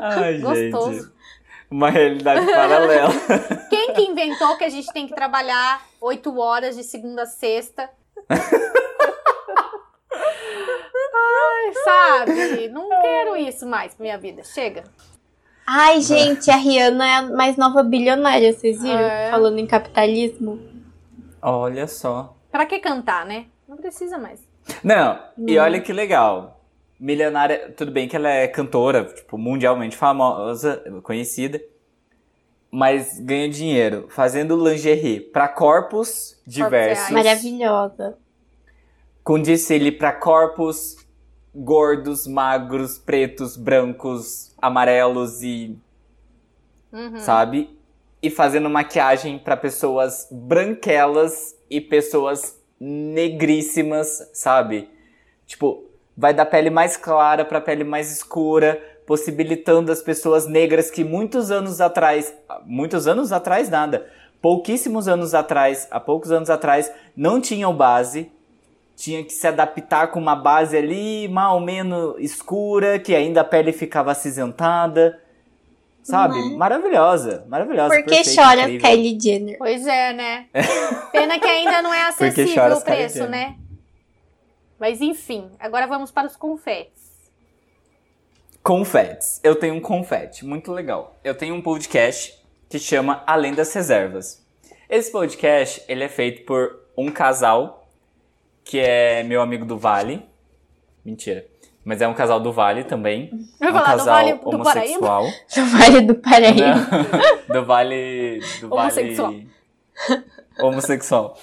Ai, Gostoso. gente. Uma realidade paralela. Quem que inventou que a gente tem que trabalhar oito horas de segunda a sexta? Ai, sabe? Não quero isso mais pra minha vida. Chega. Ai, gente, a Rihanna é a mais nova bilionária, vocês viram? É. Falando em capitalismo. Olha só. Pra que cantar, né? Não precisa mais. Não, e Não. olha que legal. Milionária, tudo bem que ela é cantora, tipo, mundialmente famosa, conhecida, mas ganha dinheiro fazendo lingerie pra corpos diversos. Maravilhosa. com desfile pra corpos gordos, magros, pretos, brancos, amarelos e, Uhum. sabe? E fazendo maquiagem pra pessoas branquelas e pessoas negríssimas, sabe? Tipo, vai da pele mais clara pra pele mais escura, possibilitando as pessoas negras que muitos anos atrás, muitos anos atrás nada, pouquíssimos anos atrás, há poucos anos atrás, não tinham base, tinha que se adaptar com uma base ali, mais ou menos escura, que ainda a pele ficava acinzentada. Sabe? Né? Maravilhosa, maravilhosa. Por que perfeita, chora incrível. Kylie Jenner? Pois é, né? Pena que ainda não é acessível o preço, né? Mas enfim, agora vamos para os confetes. Confetes. Eu tenho um confete muito legal. Eu tenho um podcast que chama Além das Reservas. Esse podcast, ele é feito por um casal que é meu amigo do Vale. Mentira. Mas é um casal do Vale também. Vai um falar do casal Vale do homossexual. Do Vale do Paraíba. Não, do Vale. Do Homossexual. Vale. Homossexual.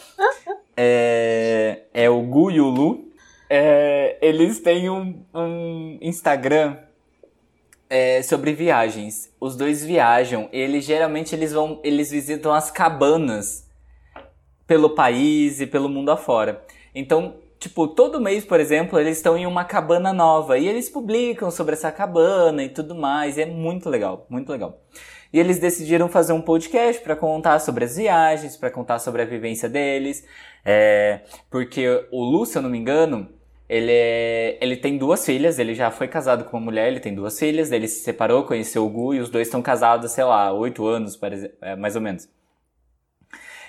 É, é o Gu e o Lu. É, eles têm um, um Instagram é, sobre viagens. Os dois viajam. Eles geralmente eles vão. Eles visitam as cabanas pelo país e pelo mundo afora. Então, tipo, todo mês, por exemplo, eles estão em uma cabana nova e eles publicam sobre essa cabana e tudo mais. E é muito legal, muito legal. E eles decidiram fazer um podcast para contar sobre as viagens, para contar sobre a vivência deles. É, porque o Lu, se eu não me engano, ele, é, ele tem duas filhas, ele já foi casado com uma mulher, ele tem duas filhas, ele se separou, conheceu o Gu e os dois estão casados, sei lá, oito anos, é, mais ou menos.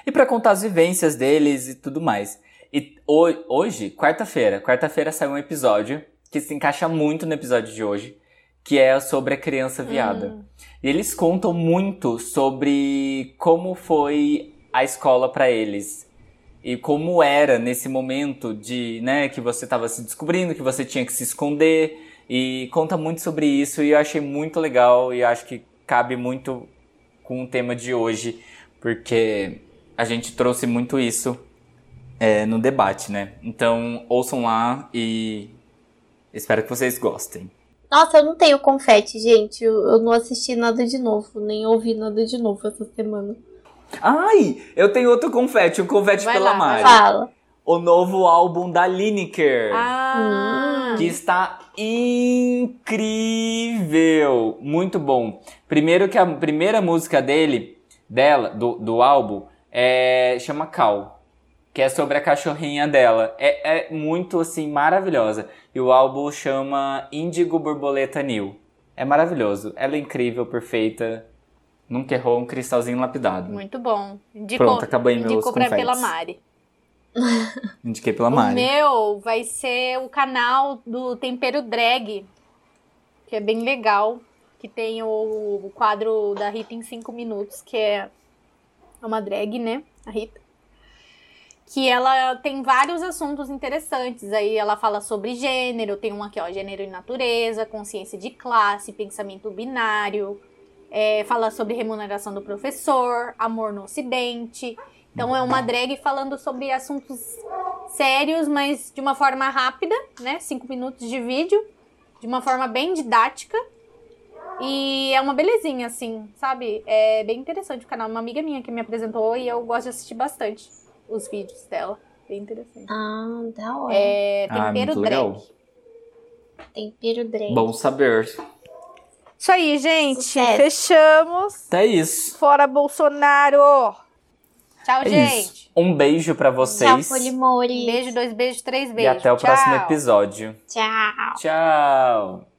E para contar as vivências deles e tudo mais. E ho- hoje, quarta-feira, quarta-feira saiu um episódio que se encaixa muito no episódio de hoje, que é sobre a criança viada. E eles contam muito sobre como foi a escola para eles. E como era nesse momento de, né, que você estava se descobrindo, que você tinha que se esconder. E conta muito sobre isso e eu achei muito legal e acho que cabe muito com o tema de hoje, porque a gente trouxe muito isso é, no debate, né? Então ouçam lá e espero que vocês gostem. Nossa, eu não tenho confete, gente. Eu, eu não assisti nada de novo, nem ouvi nada de novo essa semana. Ai, eu tenho outro confete, um confete Vai pela lá, vai Mari. Fala. O novo álbum da Lineker. Ah, Que está incrível! Muito bom. Primeiro que a primeira música dele, dela, do, do álbum, é, chama Cal. Que é sobre a cachorrinha dela. É, é muito, assim, maravilhosa. E o álbum chama Índigo Borboleta New. É maravilhoso. Ela é incrível, perfeita. Nunca errou um cristalzinho lapidado. muito bom. Indicou, Pronto, acabei meus indicou confetes. pela Mari. Indiquei pela O Mari. meu vai ser o canal do Tempero Drag, que é bem legal. Que tem o, o quadro da Rita em 5 minutos, que é uma drag, né? A Rita. Que ela tem vários assuntos interessantes. Aí ela fala sobre gênero, tem um aqui, ó, gênero e natureza, consciência de classe, pensamento binário. É, fala sobre remuneração do professor, amor no ocidente. Então é uma drag falando sobre assuntos sérios, mas de uma forma rápida, né? Cinco minutos de vídeo, de uma forma bem didática. E é uma belezinha, assim, sabe? É bem interessante o canal. Uma amiga minha que me apresentou e eu gosto de assistir bastante os vídeos dela. Bem interessante. Ah, da hora. É Ah, Tempero legal. Tempero drag. Bom saber. Isso aí, gente. Sucesso. Fechamos. Até isso. Fora Bolsonaro. Tchau, É gente. isso. Um beijo pra Tchau, vocês. Polimori. Um beijo, dois beijos, três e beijos. até o próximo Tchau. episódio. Tchau. Tchau.